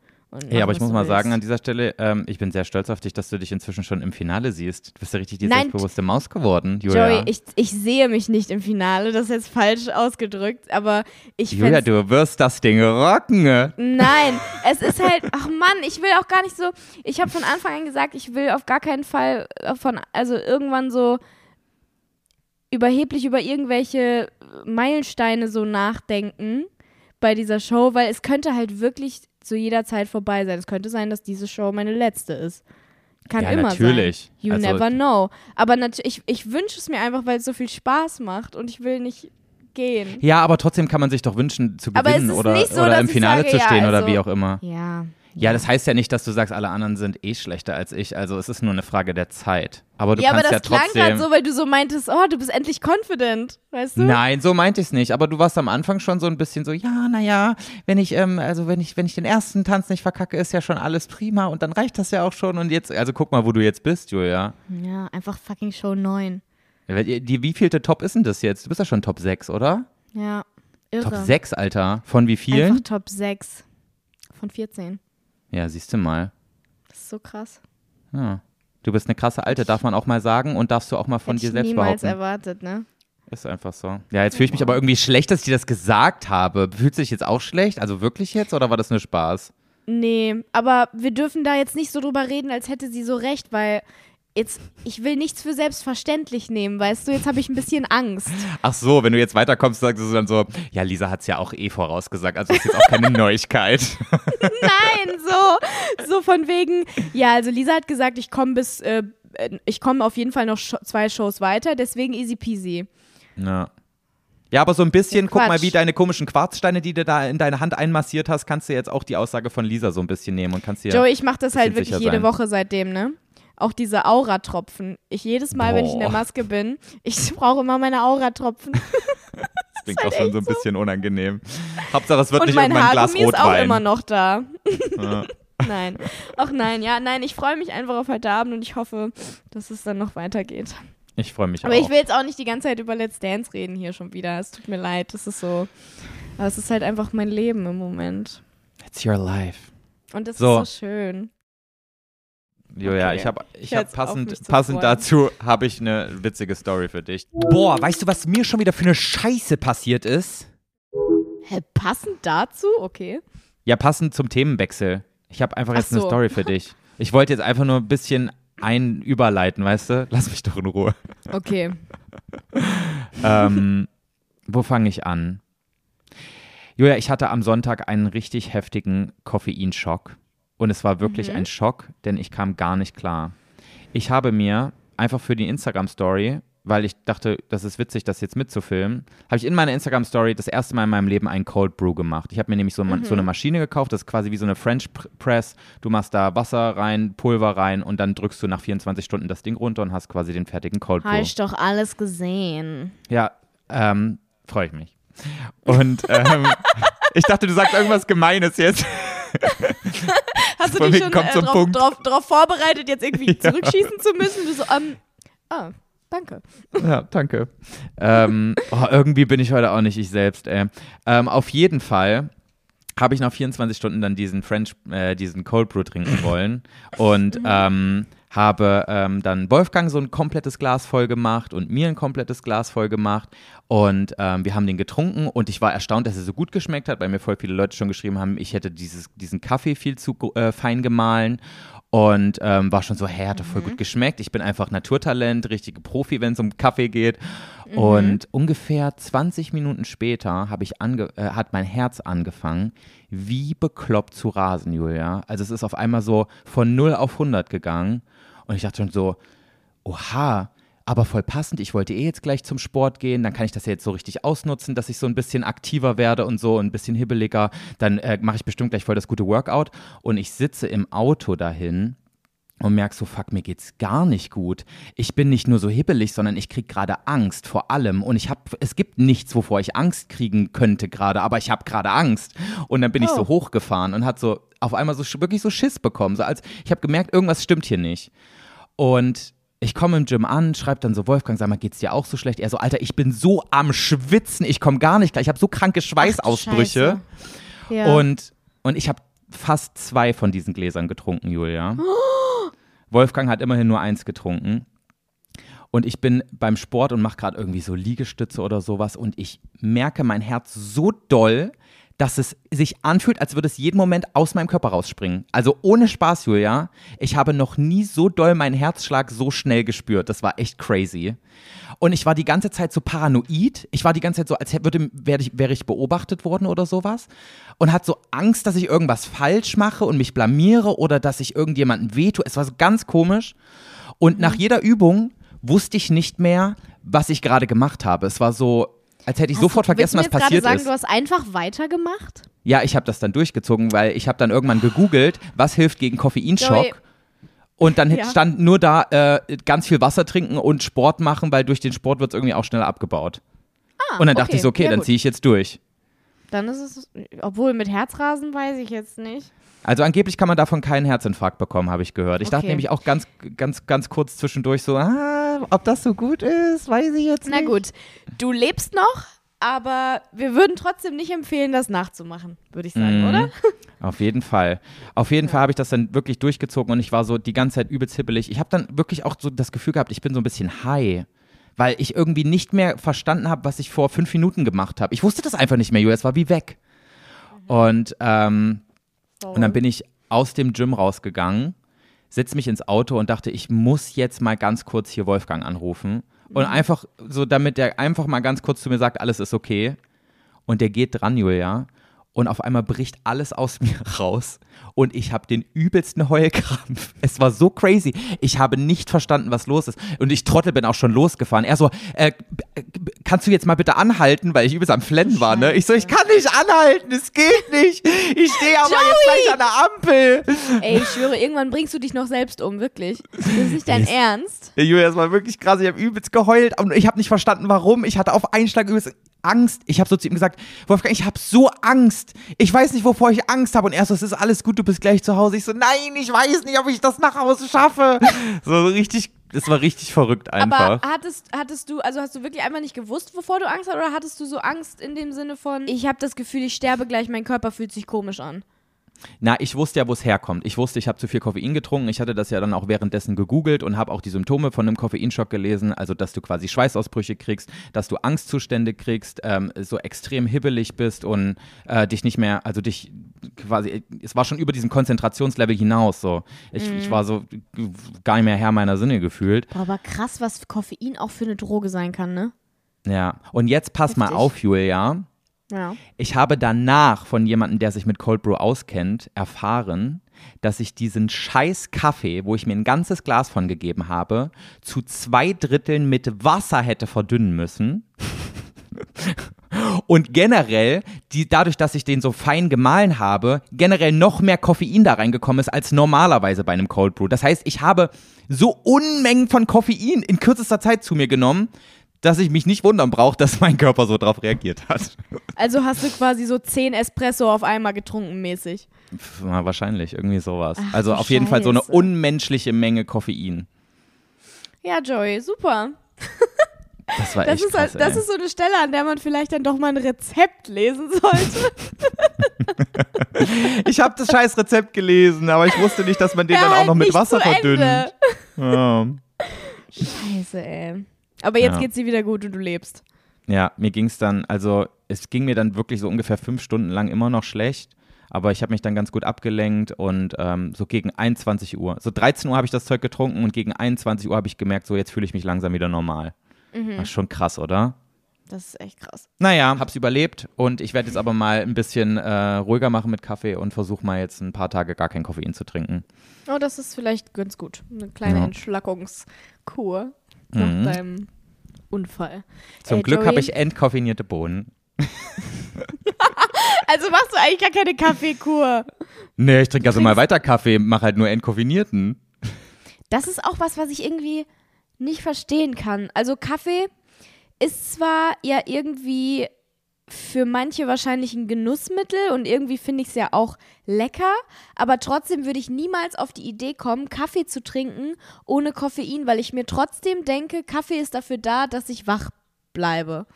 Ja, aber ich muss mal sagen, an willst. dieser Stelle, ähm, ich bin sehr stolz auf dich, dass du dich inzwischen schon im Finale siehst. Du bist ja richtig die Nein, selbstbewusste Maus geworden, Julia. Joey, ich, ich sehe mich nicht im Finale, das ist jetzt falsch ausgedrückt, aber ich Julia, du wirst das Ding rocken. Nein, es ist halt, ach Mann, ich will auch gar nicht so, ich habe von Anfang an gesagt, ich will auf gar keinen Fall von, also irgendwann so überheblich über irgendwelche Meilensteine so nachdenken bei dieser Show, weil es könnte halt wirklich zu jeder Zeit vorbei sein. Es könnte sein, dass diese Show meine letzte ist. Kann Ja, immer natürlich. sein. You Also- never know. Aber natürlich, ich, ich wünsche es mir einfach, weil es so viel Spaß macht und ich will nicht gehen. Ja, aber trotzdem kann man sich doch wünschen zu gewinnen oder, so, oder im Finale sage, zu ja, stehen oder also- wie auch immer. Ja. Ja, das heißt ja nicht, dass du sagst, alle anderen sind eh schlechter als ich. Also es ist nur eine Frage der Zeit. Aber du ja, aber kannst das ja klang trotzdem. gerade so, weil du so meintest, oh, du bist endlich confident, weißt du? Nein, so meinte ich es nicht. Aber du warst am Anfang schon so ein bisschen so, ja, naja, wenn ich, ähm, also wenn ich, wenn ich den ersten Tanz nicht verkacke, ist ja schon alles prima und dann reicht das ja auch schon. Und jetzt, also guck mal, wo du jetzt bist, Julia. Ja, einfach fucking Show 9. Die, die wievielte Top ist denn das jetzt? Du bist ja schon Top 6, oder? Ja, irre. Top 6, Alter. Von wie vielen? Einfach Top 6 von 14. Ja, siehst du mal. Das ist so krass. Ja. Du bist eine krasse Alte, darf man auch mal sagen und darfst du auch mal von Hätte dir ich selbst niemals behaupten. erwartet, ne? Ist einfach so. Ja, jetzt fühle ich mich aber irgendwie schlecht, dass ich dir das gesagt habe. Fühlst du dich jetzt auch schlecht? Also wirklich jetzt oder war das nur Spaß? Nee, aber wir dürfen da jetzt nicht so drüber reden, als hätte sie so recht, weil jetzt, ich will nichts für selbstverständlich nehmen, weißt du? Jetzt habe ich ein bisschen Angst. Ach so, wenn du jetzt weiterkommst, sagst du dann so, ja, Lisa hat es ja auch eh vorausgesagt, also ist jetzt auch keine Neuigkeit. Nein, so, so von wegen, ja, also Lisa hat gesagt, ich komme bis, äh, ich komme auf jeden Fall noch zwei Shows weiter, deswegen easy peasy. Ja. Ja, aber so ein bisschen, guck mal, wie deine komischen Quarzsteine, die du da in deine Hand einmassiert hast, kannst du jetzt auch die Aussage von Lisa so ein bisschen nehmen und kannst dir. Joey, ich mache das halt wirklich jede sein. Woche seitdem, ne? Auch diese Auratropfen. Ich jedes Mal, wenn ich in der Boah. Maske bin, ich brauche immer meine Auratropfen. das klingt auch schon so ein so. bisschen unangenehm. Hauptsache, es wird Und nicht mein irgendwann ein Glas Haargummi ist auch Rotwein. immer noch da. Ja. Nein. Ach nein, ja, nein, ich freue mich einfach auf heute Abend und ich hoffe, dass es dann noch weitergeht. Ich freue mich Aber auch. ich will jetzt auch nicht die ganze Zeit über Let's Dance reden hier schon wieder. Es tut mir leid, das ist so. Aber es ist halt einfach mein Leben im Moment. It's your life. Und das So. ist so schön. Joja, Okay. ich habe ich hab passend, passend dazu habe ich eine witzige Story für dich. Boah, weißt du, was mir schon wieder für eine Scheiße passiert ist? Hä, passend dazu? Okay. Ja, passend zum Themenwechsel. Ich habe einfach Ach jetzt eine so. Story für dich. Ich wollte jetzt einfach nur ein bisschen ein überleiten, weißt du? Lass mich doch in Ruhe. Okay. ähm, wo fange ich an? Julia, ich hatte am Sonntag einen richtig heftigen Koffeinschock. Und es war wirklich Mhm. ein Schock, denn ich kam gar nicht klar. Ich habe mir einfach für die Instagram-Story, weil ich dachte, das ist witzig, das jetzt mitzufilmen, habe ich in meiner Instagram-Story das erste Mal in meinem Leben einen Cold Brew gemacht. Ich habe mir nämlich so, Mhm. so eine Maschine gekauft, das ist quasi wie so eine French Pr- Press. Du machst da Wasser rein, Pulver rein und dann drückst du nach 24 Stunden das Ding runter und hast quasi den fertigen Cold Brew. Habe ich doch alles gesehen. Ja, ähm, freue ich mich. Und ähm, ich dachte, du sagst irgendwas Gemeines jetzt. Hast du Von dich schon äh, drauf, drauf, drauf vorbereitet, jetzt irgendwie Ja. zurückschießen zu müssen? Du so, ähm, ah, danke. Ja, danke. ähm, oh, irgendwie bin ich heute auch nicht ich selbst, ey. Ähm, auf jeden Fall habe ich nach 24 Stunden dann diesen French, äh, diesen Cold Brew trinken wollen und ähm, habe ähm, dann Wolfgang so ein komplettes Glas voll gemacht und mir ein komplettes Glas voll gemacht und ähm, wir haben den getrunken und ich war erstaunt, dass er so gut geschmeckt hat, weil mir voll viele Leute schon geschrieben haben, ich hätte dieses, diesen Kaffee viel zu äh, fein gemahlen und ähm, war schon so, hey, hat doch voll gut geschmeckt. Ich bin einfach Naturtalent, richtige Profi, wenn es um Kaffee geht. Und ungefähr 20 Minuten später habe ich ange äh, hat mein Herz angefangen, wie bekloppt zu rasen, Julia. Also es ist auf einmal so von 0 auf 100 gegangen. Und ich dachte schon so, oha, aber voll passend. Ich wollte eh jetzt gleich zum Sport gehen. Dann kann ich das ja jetzt so richtig ausnutzen, dass ich so ein bisschen aktiver werde und so ein bisschen hibbeliger. Dann äh, mache ich bestimmt gleich voll das gute Workout. Und ich sitze im Auto dahin und merke so, fuck, mir geht's gar nicht gut. Ich bin nicht nur so hibbelig, sondern ich krieg gerade Angst vor allem. Und ich habe, es gibt nichts, wovor ich Angst kriegen könnte gerade, aber ich habe gerade Angst. Und dann bin ich Oh. so hochgefahren und hat so auf einmal so wirklich so Schiss bekommen. So als ich habe gemerkt, irgendwas stimmt hier nicht. Und ich komme im Gym an, schreibe dann so, Wolfgang, sag mal, geht's dir auch so schlecht? Er so, Alter, ich bin so am Schwitzen, ich komme gar nicht klar. Ich habe so kranke Schweißausbrüche. Scheiße. Ja. Und, und ich habe fast zwei von diesen Gläsern getrunken, Julia. Wolfgang hat immerhin nur eins getrunken. Und ich bin beim Sport und mache gerade irgendwie so Liegestütze oder sowas. Und ich merke mein Herz so doll, dass es sich anfühlt, als würde es jeden Moment aus meinem Körper rausspringen. Also ohne Spaß, Julia. Ich habe noch nie so doll meinen Herzschlag so schnell gespürt. Das war echt crazy. Und ich war die ganze Zeit so paranoid. Ich war die ganze Zeit so, als hätte- würde, wäre ich, wäre ich beobachtet worden oder sowas. Und hatte so Angst, dass ich irgendwas falsch mache und mich blamiere oder dass ich irgendjemandem wehtue. Es war so ganz komisch. Und nach jeder Übung wusste ich nicht mehr, was ich gerade gemacht habe. Es war so, als hätte ich Hast sofort du, vergessen, was passiert sagen, ist. Du hast einfach weitergemacht? Ja, ich habe das dann durchgezogen, weil ich habe dann irgendwann gegoogelt, was hilft gegen Joey. Koffeinschock. Und dann Ja. stand nur da, äh, ganz viel Wasser trinken und Sport machen, weil durch den Sport wird es irgendwie auch schneller abgebaut. Ah, und dann dachte ich so, okay, ja dann ziehe ich jetzt durch. Dann ist es, obwohl mit Herzrasen weiß ich jetzt nicht. Also angeblich kann man davon keinen Herzinfarkt bekommen, habe ich gehört. Ich dachte Okay. nämlich auch ganz, ganz, ganz kurz zwischendurch so, ah, ob das so gut ist, weiß ich jetzt Na nicht. gut, du lebst noch, aber wir würden trotzdem nicht empfehlen, das nachzumachen, würde ich sagen, Mhm. oder? Auf jeden Fall. Auf jeden Fall habe ich das dann wirklich durchgezogen und ich war so die ganze Zeit übelst hibbelig. Ich habe dann wirklich auch so das Gefühl gehabt, ich bin so ein bisschen high. Weil ich irgendwie nicht mehr verstanden habe, was ich vor fünf Minuten gemacht habe. Ich wusste das einfach nicht mehr, Julia. Es war wie weg. Und, ähm, und dann bin ich aus dem Gym rausgegangen, setze mich ins Auto und dachte, ich muss jetzt mal ganz kurz hier Wolfgang anrufen. Und einfach so, damit der einfach mal ganz kurz zu mir sagt, alles ist okay. Und der geht dran, Julia. Und auf einmal bricht alles aus mir raus. Und ich habe den übelsten Heulkrampf. Es war so crazy. Ich habe nicht verstanden, was los ist. Und ich Trottel bin auch schon losgefahren. Er so, äh, b- kannst du jetzt mal bitte anhalten, weil ich übelst am Flennen war, ne? Ich so, ich kann nicht anhalten, es geht nicht. Ich stehe aber jetzt gleich an der Ampel. Ey, ich schwöre, irgendwann bringst du dich noch selbst um, wirklich. Das ist nicht dein Ernst. Ja, Julia, das war wirklich krass. Ich habe übelst geheult und ich habe nicht verstanden, warum. Ich hatte auf einen Schlag übelst Angst. Ich habe so zu ihm gesagt, Wolfgang, ich habe so Angst. Ich weiß nicht, wovor ich Angst habe. Und er so, es ist alles gut, du bist gleich zu Hause. Ich so, nein, ich weiß nicht, ob ich das nach Hause schaffe. So richtig, das war richtig verrückt einfach. Aber hattest, hattest du, also hast du wirklich einfach nicht gewusst, wovor du Angst hast, oder hattest du so Angst in dem Sinne von, ich habe das Gefühl, ich sterbe gleich, mein Körper fühlt sich komisch an? Na, ich wusste ja, wo es herkommt. Ich wusste, ich habe zu viel Koffein getrunken. Ich hatte das ja dann auch währenddessen gegoogelt und habe auch die Symptome von einem Koffeinschock gelesen. Also, dass du quasi Schweißausbrüche kriegst, dass du Angstzustände kriegst, ähm, so extrem hibbelig bist und äh, dich nicht mehr, also dich quasi, es war schon über diesen Konzentrationslevel hinaus. So, ich, Mhm. ich war so gar nicht mehr Herr meiner Sinne gefühlt. Boah, aber krass, was Koffein auch für eine Droge sein kann, ne? Ja. Und jetzt pass mal Heftig. auf, Julia. Ja. Ich habe danach von jemandem, der sich mit Cold Brew auskennt, erfahren, dass ich diesen scheiß Kaffee, wo ich mir ein ganzes Glas von gegeben habe, zu zwei Dritteln mit Wasser hätte verdünnen müssen. Und generell, die, dadurch, dass ich den so fein gemahlen habe, generell noch mehr Koffein da reingekommen ist als normalerweise bei einem Cold Brew. Das heißt, ich habe so Unmengen von Koffein in kürzester Zeit zu mir genommen, dass ich mich nicht wundern brauche, dass mein Körper so drauf reagiert hat. Also hast du quasi so 10 Espresso auf einmal getrunken mäßig. Pff, na, wahrscheinlich, irgendwie sowas. Ach, also auf jeden Fall so eine Scheiße. unmenschliche Menge Koffein. Ja, Joey, super. Das war Das, echt ist, halt, krass, das ey. ist so eine Stelle, an der man vielleicht dann doch mal ein Rezept lesen sollte. Ich habe das scheiß Rezept gelesen, aber ich wusste nicht, dass man den Ja, dann auch halt noch mit Wasser verdünnt. Ja. Scheiße, ey. Aber jetzt Ja. geht's dir wieder gut und du lebst. ja, mir ging es dann, also es ging mir dann wirklich so ungefähr fünf Stunden lang immer noch schlecht. Aber ich habe mich dann ganz gut abgelenkt und ähm, so gegen 21 Uhr, so 13 Uhr habe ich das Zeug getrunken und gegen 21 Uhr habe ich gemerkt, so jetzt fühle ich mich langsam wieder normal. Mhm. Das ist schon krass, oder? Das ist echt krass. Naja, hab's überlebt und ich werde jetzt aber mal ein bisschen äh, ruhiger machen mit Kaffee und versuche mal jetzt ein paar Tage gar kein Koffein zu trinken. Oh, das ist vielleicht ganz gut. Eine kleine Ja. Entschlackungskur nach Mhm. deinem Unfall. Zum Ey, Glück habe ich entkoffeinierte Bohnen. Also machst du eigentlich gar keine Kaffeekur. Nee, ich trinke also mal weiter Kaffee, mach halt nur entkoffinierten. Das ist auch was, was ich irgendwie nicht verstehen kann. Also Kaffee ist zwar ja irgendwie für manche wahrscheinlich ein Genussmittel und irgendwie finde ich es ja auch lecker, aber trotzdem würde ich niemals auf die Idee kommen, Kaffee zu trinken ohne Koffein, weil ich mir trotzdem denke, Kaffee ist dafür da, dass ich wach bleibe.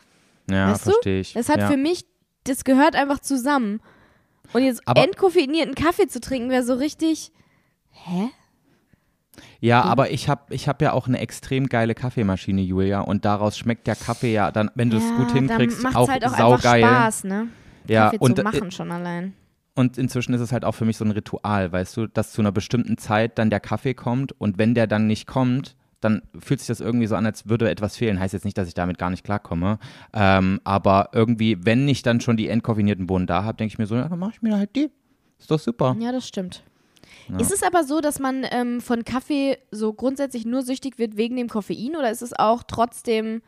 Ja, Weißt verstehe ich. Das hat ja. für mich, das gehört einfach zusammen. Und jetzt Aber- entkoffeinierten Kaffee zu trinken wäre so richtig. Hä? Ja, aber ich habe ich hab ja auch eine extrem geile Kaffeemaschine, Julia, und daraus schmeckt der Kaffee ja dann, wenn du es ja, gut hinkriegst, auch, halt auch saugeil. Spaß, ne? Ja, Kaffee und, zu äh, machen schon allein. Und inzwischen ist es halt auch für mich so ein Ritual, weißt du, dass zu einer bestimmten Zeit dann der Kaffee kommt und wenn der dann nicht kommt, dann fühlt sich das irgendwie so an, als würde etwas fehlen. Heißt jetzt nicht, dass ich damit gar nicht klarkomme. Ähm, aber irgendwie, wenn ich dann schon die entkoffinierten Bohnen da habe, denke ich mir so, ja, dann mache ich mir halt die. Ist doch super. Ja, das stimmt. Ist es aber so, dass man ähm, von Kaffee so grundsätzlich nur süchtig wird wegen dem Koffein oder ist es auch trotzdem,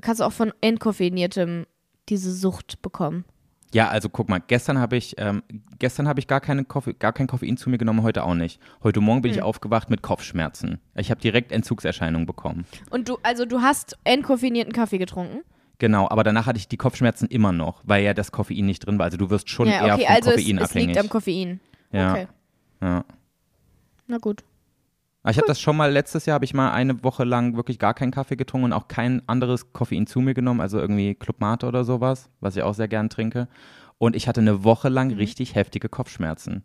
kannst du auch von entkoffiniertem diese Sucht bekommen? Ja, also guck mal, gestern habe ich, ähm, gestern habe ich gar, keine Koffe, gar kein Koffein zu mir genommen, heute auch nicht. Heute Morgen bin ich Hm. aufgewacht mit Kopfschmerzen. Ich habe direkt Entzugserscheinungen bekommen. Und du, also du hast entkoffinierten Kaffee getrunken? Genau, aber danach hatte ich die Kopfschmerzen immer noch, weil ja das Koffein nicht drin war. Also du wirst schon ja, eher okay, vom also es, Koffein es abhängig. liegt am Koffein. ja, Okay, ja. na gut. Aber Ich habe das schon mal letztes Jahr, habe ich mal eine Woche lang wirklich gar keinen Kaffee getrunken und auch kein anderes Koffein zu mir genommen, also irgendwie Club Mate oder sowas, was ich auch sehr gern trinke. Und ich hatte eine Woche lang Mhm. richtig heftige Kopfschmerzen.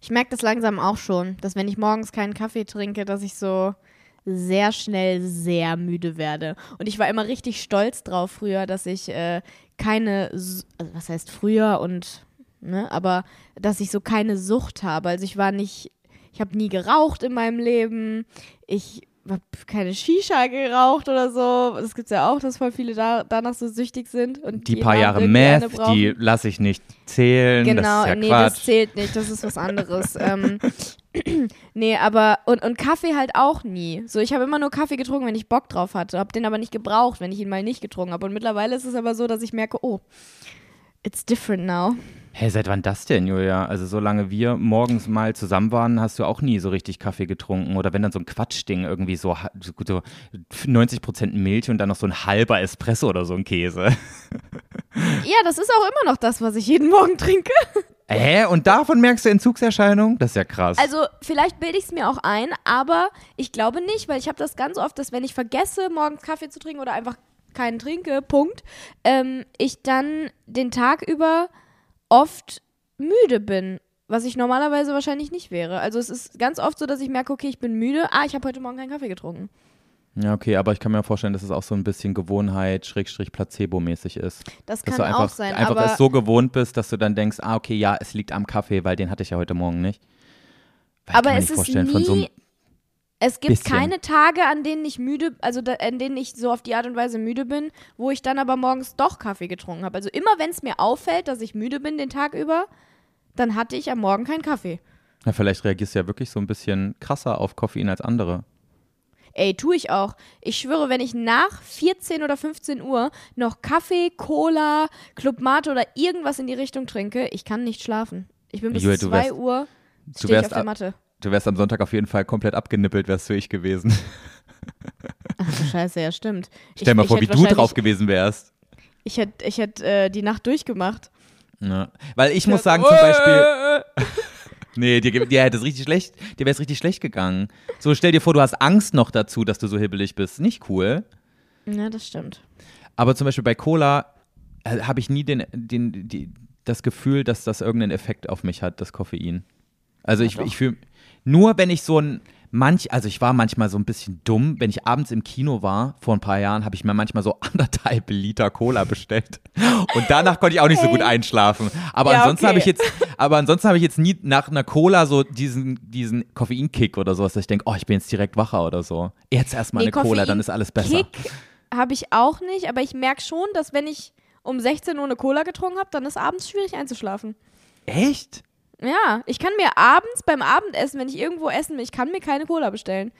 Ich merke das langsam auch schon, dass wenn ich morgens keinen Kaffee trinke, dass ich so sehr schnell sehr müde werde. Und ich war immer richtig stolz drauf früher, dass ich äh, keine, also was heißt früher und, ne, aber dass ich so keine Sucht habe. Also ich war nicht, ich habe nie geraucht in meinem Leben. Ich habe keine Shisha geraucht oder so. Das gibt's ja auch, dass voll viele da, danach so süchtig sind. Und Die jeden paar Jahre Meth, die lasse ich nicht zählen. Genau, das ja nee, Quatsch. das zählt nicht, das ist was anderes. ähm, nee, aber und, und Kaffee halt auch nie. So, ich habe immer nur Kaffee getrunken, wenn ich Bock drauf hatte, habe den aber nicht gebraucht, wenn ich ihn mal nicht getrunken habe. Und mittlerweile ist es aber so, dass ich merke, oh, it's different now. Hey, seit wann das denn, Julia? Also solange wir morgens mal zusammen waren, hast du auch nie so richtig Kaffee getrunken. Oder wenn dann so ein Quatschding irgendwie so, so, so 90% Milch und dann noch so ein halber Espresso oder so ein Käse. Ja, das ist auch immer noch das, was ich jeden Morgen trinke. Hä? Und davon merkst du Entzugserscheinungen? Das ist ja krass. Also, vielleicht bilde ich es mir auch ein, aber ich glaube nicht, weil ich habe das ganz oft, dass wenn ich vergesse, morgens Kaffee zu trinken oder einfach keinen trinke, Punkt, ähm, ich dann den Tag über oft müde bin, was ich normalerweise wahrscheinlich nicht wäre. Also es ist ganz oft so, dass ich merke, okay, ich bin müde, ah, ich habe heute Morgen keinen Kaffee getrunken. ja, okay, aber ich kann mir vorstellen, dass es auch so ein bisschen Gewohnheit, Schrägstrich Placebo-mäßig ist. Das Dass kann du einfach, auch sein, einfach aber es so gewohnt bist, dass du dann denkst, ah, okay, ja, es liegt am Kaffee, weil den hatte ich ja heute Morgen nicht. Weil ich aber kann mir es nicht ist vorstellen, von so einem es gibt bisschen. keine Tage, an denen ich müde, also da, an denen ich so auf die Art und Weise müde bin, wo ich dann aber morgens doch Kaffee getrunken habe. Also immer, wenn es mir auffällt, dass ich müde bin den Tag über, dann hatte ich am Morgen keinen Kaffee. Ja, vielleicht reagierst du ja wirklich so ein bisschen krasser auf Koffein als andere. Ey, tue ich auch. Ich schwöre, wenn ich nach 14 oder 15 Uhr noch Kaffee, Cola, Club Mate oder irgendwas in die Richtung trinke, ich kann nicht schlafen. Ich bin bis Julia, du 2 wärst- Uhr stehe ich auf der Matte. Du wärst am Sonntag auf jeden Fall komplett abgenippelt, wärst du ich gewesen. Ach du Scheiße, ja stimmt. Stell mal ich, vor, ich wie du drauf gewesen wärst. Ich hätte ich hätt, äh, die Nacht durchgemacht. Ja. Weil ich muss sagen, zum Beispiel, nee, dir, dir hätte es richtig schlecht, dir wäre es richtig schlecht gegangen. So, stell dir vor, du hast Angst noch dazu, dass du so hibbelig bist. Nicht cool. Ja, das stimmt. Aber zum Beispiel bei Cola äh, habe ich nie den, den, die, das Gefühl, dass das irgendeinen Effekt auf mich hat, das Koffein. Also ich, doch. ich fühle, nur wenn ich so ein, manch, also ich war manchmal so ein bisschen dumm, wenn ich abends im Kino war, vor ein paar Jahren, habe ich mir manchmal so anderthalb Liter Cola bestellt. Und danach konnte ich auch nicht so gut einschlafen. Aber Ja, ansonsten okay. habe ich jetzt, aber ansonsten habe ich jetzt nie nach einer Cola so diesen, diesen Koffeinkick oder sowas, dass ich denke, oh, ich bin jetzt direkt wacher oder so. Jetzt erstmal Nee, eine Cola, dann ist alles besser. Kick habe ich auch nicht, aber ich merke schon, dass wenn ich um 16 Uhr eine Cola getrunken habe, dann ist abends schwierig einzuschlafen. Echt? Ja, ich kann mir abends beim Abendessen, wenn ich irgendwo essen will, ich kann mir keine Cola bestellen.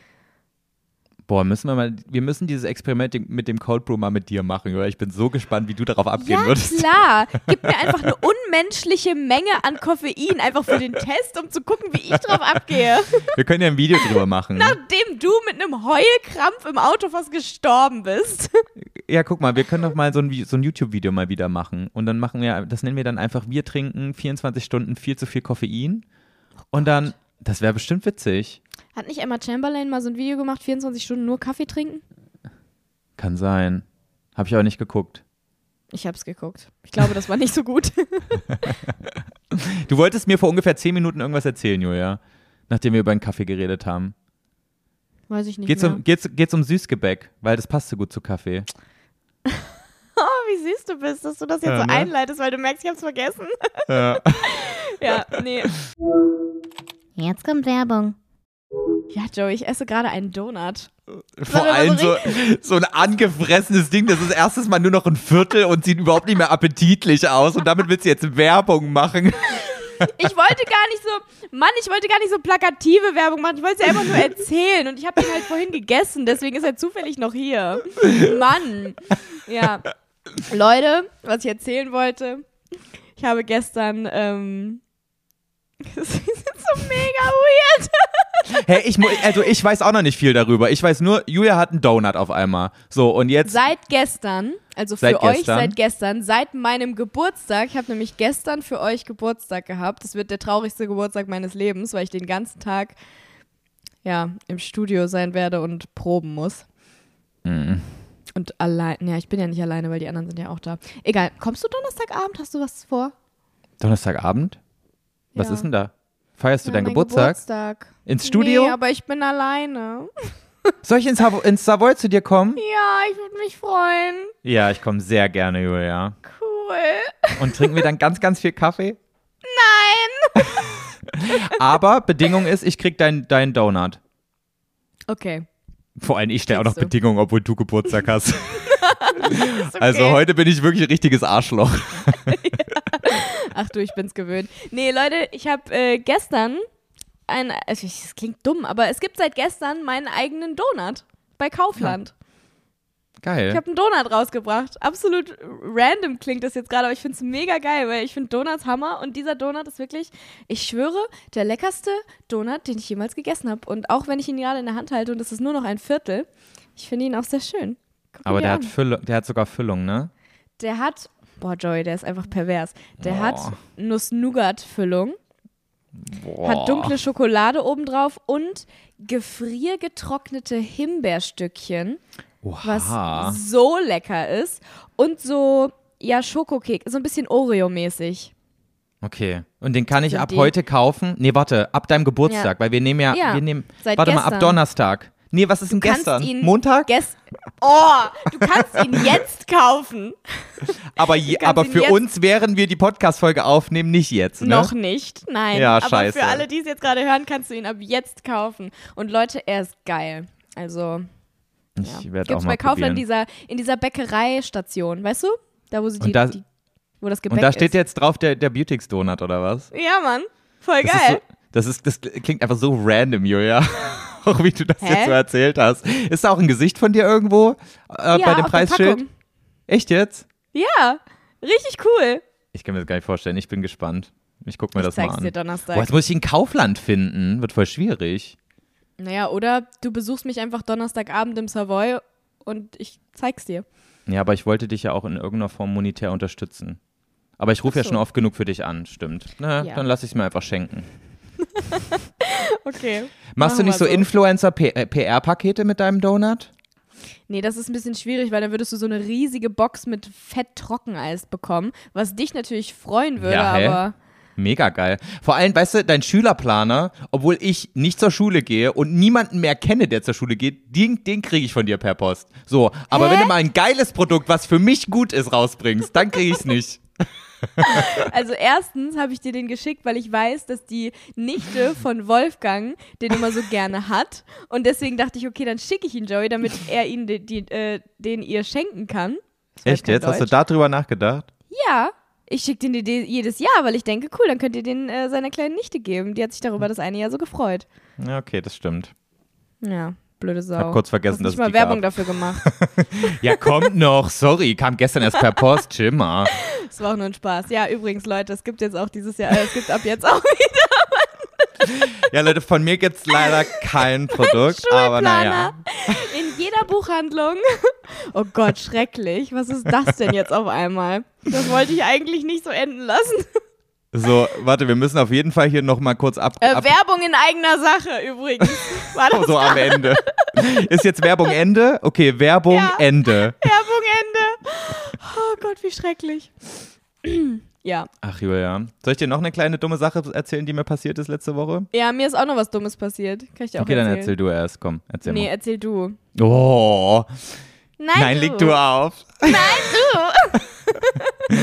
Boah, müssen wir mal, wir müssen dieses Experiment mit dem Cold Brew mal mit dir machen, oder? Ich bin so gespannt, wie du darauf abgehen Ja, würdest. klar. Gib mir einfach eine unmenschliche Menge an Koffein, einfach für den Test, um zu gucken, wie ich drauf abgehe. Wir können ja ein Video drüber machen. Nachdem du mit einem Heulkrampf im Auto fast gestorben bist. Ja, guck mal, wir können doch mal so ein, so ein YouTube-Video mal wieder machen. Und dann machen wir, das nennen wir dann einfach, wir trinken 24 Stunden viel zu viel Koffein. Und dann, das wäre bestimmt witzig. Hat nicht Emma Chamberlain mal so ein Video gemacht, 24 Stunden nur Kaffee trinken? Kann sein. Habe ich aber nicht geguckt. Ich hab's geguckt. Ich glaube, das war nicht so gut. Du wolltest mir vor ungefähr 10 Minuten irgendwas erzählen, Julia. Nachdem wir über einen Kaffee geredet haben. Weiß ich nicht Geht's mehr. um, geht's, geht's um Süßgebäck, weil das passt so gut zu Kaffee. Oh, wie süß du bist, dass du das jetzt Ja, so ne? einleitest, weil du merkst, ich hab's vergessen. Ja. ja, nee. Jetzt kommt Werbung. Ja, Joey, ich esse gerade einen Donut. Vor allem so, so ein angefressenes Ding, das ist erstes Mal nur noch ein Viertel und sieht überhaupt nicht mehr appetitlich aus. Und damit willst du jetzt Werbung machen. Ich wollte gar nicht so, Mann, ich wollte gar nicht so plakative Werbung machen. Ich wollte es ja einfach nur erzählen. Und ich habe ihn halt vorhin gegessen, deswegen ist er zufällig noch hier. Mann. Ja. Leute, was ich erzählen wollte, ich habe gestern, ähm, das ist so mega weird. Hey, ich, also ich weiß auch noch nicht viel darüber. Ich weiß nur, Julia hat einen Donut auf einmal. So, und jetzt. Seit gestern, also für Seit euch gestern? seit gestern, seit meinem Geburtstag, ich habe nämlich gestern für euch Geburtstag gehabt. Das wird der traurigste Geburtstag meines Lebens, weil ich den ganzen Tag ja im Studio sein werde und proben muss. Mhm. Und allein, ja, ich bin ja nicht alleine, weil die anderen sind ja auch da. Egal, kommst du Donnerstagabend? Hast du was vor? Donnerstagabend? Was Ja. ist denn da? Feierst du Ja, deinen Geburtstag? Geburtstag. Ins Studio? Nee, aber ich bin alleine. Soll ich ins, ins Savoy zu dir kommen? Ja, ich würde mich freuen. Ja, ich komme sehr gerne, Julia. Cool. Und trinken wir dann ganz, ganz viel Kaffee? Nein. Aber Bedingung ist, ich krieg deinen dein Donut. Okay. Vor allem ich stelle auch noch. Bedingungen, obwohl du Geburtstag hast. Okay. Also heute bin ich wirklich ein richtiges Arschloch. Ach du, ich bin's gewöhnt. Nee, Leute, ich habe äh, gestern ein, also das klingt dumm, aber es gibt seit gestern meinen eigenen Donut bei Kaufland. Geil. Ich habe einen Donut rausgebracht. Absolut random klingt das jetzt gerade, aber ich find's mega geil, weil ich finde Donuts Hammer und dieser Donut ist wirklich, ich schwöre, der leckerste Donut, den ich jemals gegessen habe. Und auch wenn ich ihn gerade in der Hand halte und es ist nur noch ein Viertel, ich finde ihn auch sehr schön. Guck Aber der hat. Füllung, der hat sogar Füllung, ne? Der hat, boah Joey, der ist einfach pervers. Der Boah. hat Nuss-Nougat-Füllung. Hat dunkle Schokolade obendrauf und gefriergetrocknete Himbeerstückchen, was Oha. so lecker ist. Und so, ja, Schokokek, so ein bisschen Oreo-mäßig. Okay. Und den kann ich ab die- heute kaufen? Nee, warte, ab deinem Geburtstag, weil wir nehmen ja, Ja, wir nehmen, warte mal, ab gestern. Donnerstag. Nee, was ist denn kannst gestern? Montag? Gest oh, du kannst ihn jetzt kaufen. aber je, aber für uns, während wir die Podcast-Folge aufnehmen, nicht jetzt, ne? Noch nicht, nein. Ja, Aber scheiße. für alle, die es jetzt gerade hören, kannst du ihn ab jetzt kaufen. Und Leute, er ist geil. Also, Ich ja. werde auch mal bei Kaufland probieren. dieser, in dieser Bäckereistation, weißt du? Da, wo sie die, Und da- die wo das Gebäck Und da steht ist. jetzt drauf der, der Beautix-Donut, oder was? Ja, Mann. Voll Das ist, geil. so, das ist, das klingt einfach so random, Julia. auch wie du das Hä? jetzt so erzählt hast. Ist da auch ein Gesicht von dir irgendwo äh, ja, bei dem Preisschild? Echt jetzt? Ja, richtig cool. Ich kann mir das gar nicht vorstellen. Ich bin gespannt. Ich guck mir Ich das mal an. dir Donnerstag. Boah, jetzt muss ich in Kaufland finden. Wird voll schwierig. Naja, oder du besuchst mich einfach Donnerstagabend im Savoy und ich zeig's dir. Ja, aber ich wollte dich ja auch in irgendeiner Form monetär unterstützen. Aber ich rufe Ach ja so. schon oft genug für dich an, stimmt. Na, Ja. dann lass ich es mir einfach schenken. Okay. Machst du nicht wir so, Influencer-PR-Pakete mit deinem Donut? Nee, das ist ein bisschen schwierig, weil dann würdest du so eine riesige Box mit Fett-Trockeneis bekommen, was dich natürlich freuen würde, Ja, aber Mega geil. Vor allem, weißt du, dein Schülerplaner, obwohl ich nicht zur Schule gehe und niemanden mehr kenne, der zur Schule geht, den, den kriege ich von dir per Post. So, aber Hä? wenn du mal ein geiles Produkt, was für mich gut ist, rausbringst, dann kriege ich es nicht. Also erstens habe ich dir den geschickt, weil ich weiß, dass die Nichte von Wolfgang den immer so gerne hat. Und deswegen dachte ich, okay, dann schicke ich ihn Joey, damit er ihn die, die, äh, den ihr schenken kann. Echt jetzt? Hast du Deutsch. darüber nachgedacht? Ja, ich schicke den die jedes Jahr, weil ich denke, cool, dann könnt ihr den äh, seiner kleinen Nichte geben. Die hat sich darüber das eine Jahr so gefreut. Ja, okay, das stimmt. Ja. Blöde Sau. Hab kurz vergessen, dass es mal Werbung gab. dafür gemacht. Ja, kommt noch. Sorry, kam gestern erst per Post. Chimmer. Das war auch nur ein Spaß. Ja, übrigens, Leute, es gibt jetzt auch dieses Jahr, äh, es gibt ab jetzt auch Ja, Leute, von mir gibt's leider kein Produkt, aber naja. In jeder Buchhandlung. Oh Gott, schrecklich. Was ist das denn jetzt auf einmal? Das wollte ich eigentlich nicht so enden lassen. So, warte, wir müssen auf jeden Fall hier nochmal kurz ab, Äh, ab Werbung in eigener Sache übrigens. War das so am Ende. Ist jetzt Werbung Ende? Okay, Werbung Ja. Ende. Werbung Ende? Oh Gott, wie schrecklich. Ja. Ach Julia, soll ich dir noch eine kleine dumme Sache erzählen, die mir passiert ist letzte Woche? Ja, mir ist auch noch was Dummes passiert. Kann ich dir auch Okay, dann erzählen? erzähl du erst, komm, erzähl Nee, mal. erzähl du. Oh, Nein, nein, du. leg du auf. Nein, du.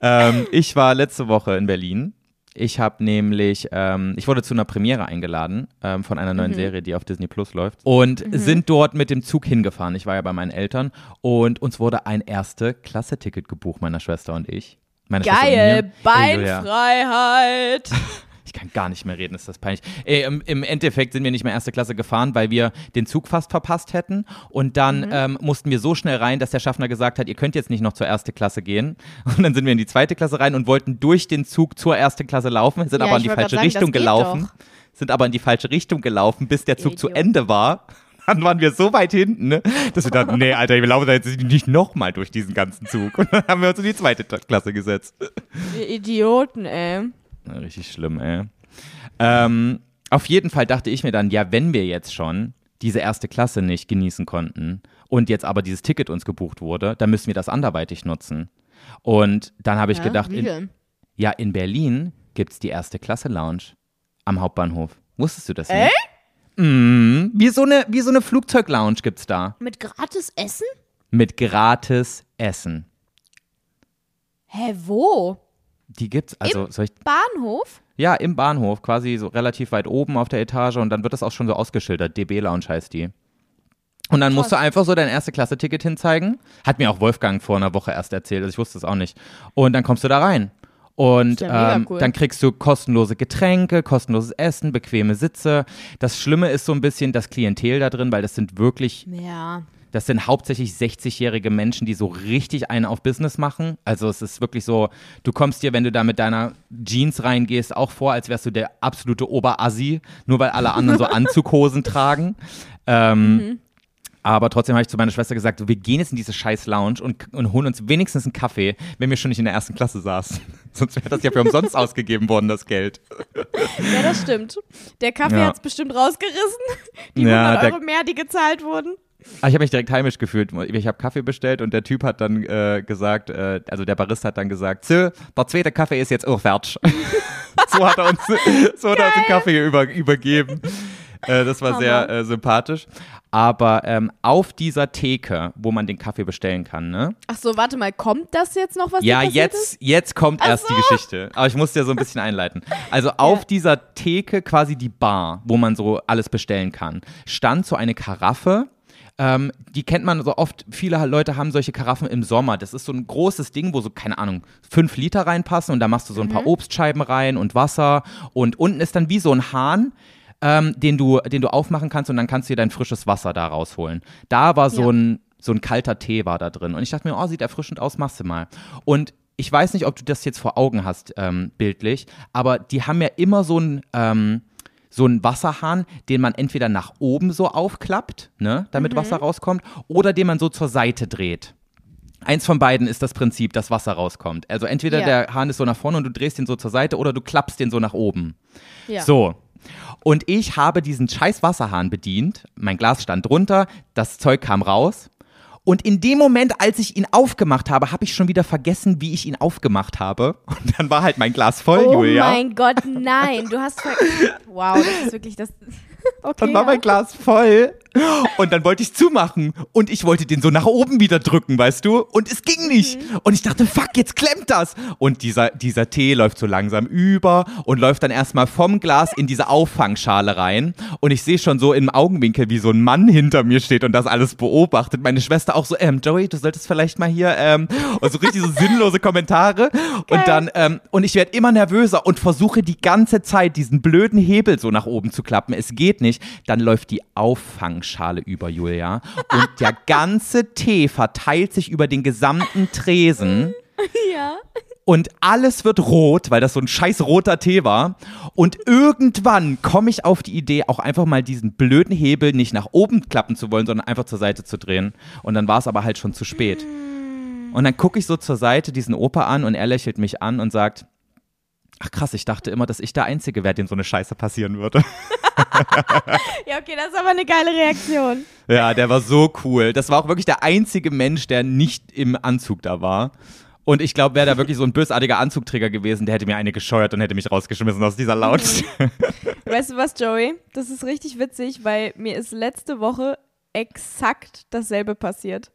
Ähm, ich war letzte Woche in Berlin. Ich habe nämlich, ähm, ich wurde zu einer Premiere eingeladen ähm, von einer Mhm. neuen Serie, die auf Disney Plus läuft. Und sind dort mit dem Zug hingefahren. Ich war ja bei meinen Eltern. Und uns wurde ein erste Klasse-Ticket gebucht, meiner Schwester und ich. Meine Geil. Beinfreiheit. Ich kann gar nicht mehr reden, ist das peinlich. Äh, im, Im Endeffekt sind wir nicht mehr erste Klasse gefahren, weil wir den Zug fast verpasst hätten. Und dann Mhm. ähm, mussten wir so schnell rein, dass der Schaffner gesagt hat, ihr könnt jetzt nicht noch zur erste Klasse gehen. Und dann sind wir in die zweite Klasse rein und wollten durch den Zug zur ersten Klasse laufen, sind Ja, aber in die falsche sagen, Richtung gelaufen. Sind aber in die falsche Richtung gelaufen, bis der Zug zu Idiot. Ende war. Dann waren wir so weit hinten, ne, dass wir dachten, nee, Alter, wir laufen da jetzt nicht nochmal durch diesen ganzen Zug. Und dann haben wir uns in die zweite Klasse gesetzt. Ihr Idioten, ey. Ja, Richtig schlimm, ey. Ähm, auf jeden Fall dachte ich mir dann, ja, wenn wir jetzt schon diese erste Klasse nicht genießen konnten und jetzt aber dieses Ticket uns gebucht wurde, dann müssen wir das anderweitig nutzen. Und dann habe ich Hä? gedacht, in, ja, in Berlin gibt es die erste Klasse Lounge am Hauptbahnhof. Wusstest du das nicht? Mm, wie so eine, wie so eine Flugzeuglounge gibt's da. Mit gratis Essen? Mit gratis Essen. Hä, wo? Die gibt's, also soll ich, Bahnhof? Ja, im Bahnhof, quasi so relativ weit oben auf der Etage und dann wird das auch schon so ausgeschildert. DB Lounge heißt die. Und dann musst du einfach so dein erste Klasse-Ticket hinzeigen. Hat mir auch Wolfgang vor einer Woche erst erzählt, also ich wusste es auch nicht. Und dann kommst du da rein. Und ja ähm, cool. dann kriegst du kostenlose Getränke, kostenloses Essen, bequeme Sitze. Das Schlimme ist so ein bisschen das Klientel da drin, weil das sind wirklich Ja. Das sind hauptsächlich 60-jährige Menschen, die so richtig einen auf Business machen. Also es ist wirklich so, du kommst dir, wenn du da mit deiner Jeans reingehst, auch vor, als wärst du der absolute Oberassi, nur weil alle anderen so Anzughosen tragen. Ähm, Aber trotzdem habe ich zu meiner Schwester gesagt, wir gehen jetzt in diese scheiß Lounge und, und holen uns wenigstens einen Kaffee, wenn wir schon nicht in der ersten Klasse saßen. Sonst wäre das ja für umsonst ausgegeben worden, das Geld. Ja, das stimmt. Der Kaffee Ja. hat's bestimmt rausgerissen. Die Ja, 100 der- Euro mehr, die gezahlt wurden. Ah, ich habe mich direkt heimisch gefühlt. Ich habe Kaffee bestellt und der Typ hat dann äh, gesagt, äh, also der Barista hat dann gesagt, so, der zweite Kaffee ist jetzt auch fertig. so hat er uns, so hat er uns den Kaffee über, übergeben. Äh, das war sehr äh, sympathisch. Aber ähm, auf dieser Theke, wo man den Kaffee bestellen kann, ne? Ach so, warte mal, kommt das jetzt noch, was Ja, jetzt, Ist? jetzt kommt erst die Geschichte. Aber ich muss dir so ein bisschen einleiten. Also auf dieser Theke, quasi die Bar, wo man so alles bestellen kann, stand so eine Karaffe. Ähm, die kennt man so oft, viele Leute haben solche Karaffen im Sommer. Das ist so ein großes Ding, wo so, keine Ahnung, fünf Liter reinpassen und da machst du so ein paar Obstscheiben rein und Wasser und unten ist dann wie so ein Hahn, ähm, den, du, den du aufmachen kannst und dann kannst du dir dein frisches Wasser da rausholen. Da war so Ja. ein so ein kalter Tee war da drin. Und ich dachte mir, oh, sieht erfrischend aus, machst du mal. Und ich weiß nicht, ob du das jetzt vor Augen hast, ähm, bildlich, aber die haben ja immer so ein, ähm, so einen Wasserhahn, den man entweder nach oben so aufklappt, ne, damit Wasser rauskommt, oder den man so zur Seite dreht. Eins von beiden ist das Prinzip, dass Wasser rauskommt. Also entweder Ja. der Hahn ist so nach vorne und du drehst den so zur Seite oder du klappst den so nach oben. Ja. So. Und ich habe diesen scheiß Wasserhahn bedient. Mein Glas stand drunter, das Zeug kam raus. Und in dem Moment, als ich ihn aufgemacht habe, habe ich schon wieder vergessen, wie ich ihn aufgemacht habe. Und dann war halt mein Glas voll, Oh Julia. mein Gott, nein. Du hast Wow, das ist wirklich das. Okay. Dann war ja. mein Glas voll. Und dann wollte ich zumachen. Und ich wollte den so nach oben wieder drücken, weißt du? Und es ging nicht. Und ich dachte, fuck, jetzt klemmt das. Und dieser, dieser Tee läuft so langsam über und läuft dann erstmal vom Glas in diese Auffangschale rein. Und ich sehe schon so im Augenwinkel, wie so ein Mann hinter mir steht und das alles beobachtet. Meine Schwester auch so, ähm, Joey, du solltest vielleicht mal hier, ähm, und so richtig so sinnlose Kommentare. Und dann, ähm, und ich werde immer nervöser und versuche die ganze Zeit diesen blöden Hebel so nach oben zu klappen. Es geht nicht. Dann läuft die Orangenschale über, Julia. Und der ganze Tee verteilt sich über den gesamten Tresen. Ja. Und alles wird rot, weil das so ein scheiß roter Tee war. Und irgendwann komme ich auf die Idee, auch einfach mal diesen blöden Hebel nicht nach oben klappen zu wollen, sondern einfach zur Seite zu drehen. Und dann war es aber halt schon zu spät. Und dann gucke ich so zur Seite diesen Opa an und er lächelt mich an und sagt, ach krass, ich dachte immer, dass ich der Einzige wäre, dem so eine Scheiße passieren würde. Ja, okay, das ist aber eine geile Reaktion. Ja, der war so cool. Das war auch wirklich der einzige Mensch, der nicht im Anzug da war. Und ich glaube, wäre da wirklich so ein bösartiger Anzugträger gewesen, der hätte mir eine gescheuert und hätte mich rausgeschmissen aus dieser Lautstärke. Weißt du was, Joey? Das ist richtig witzig, weil mir ist letzte Woche exakt dasselbe passiert.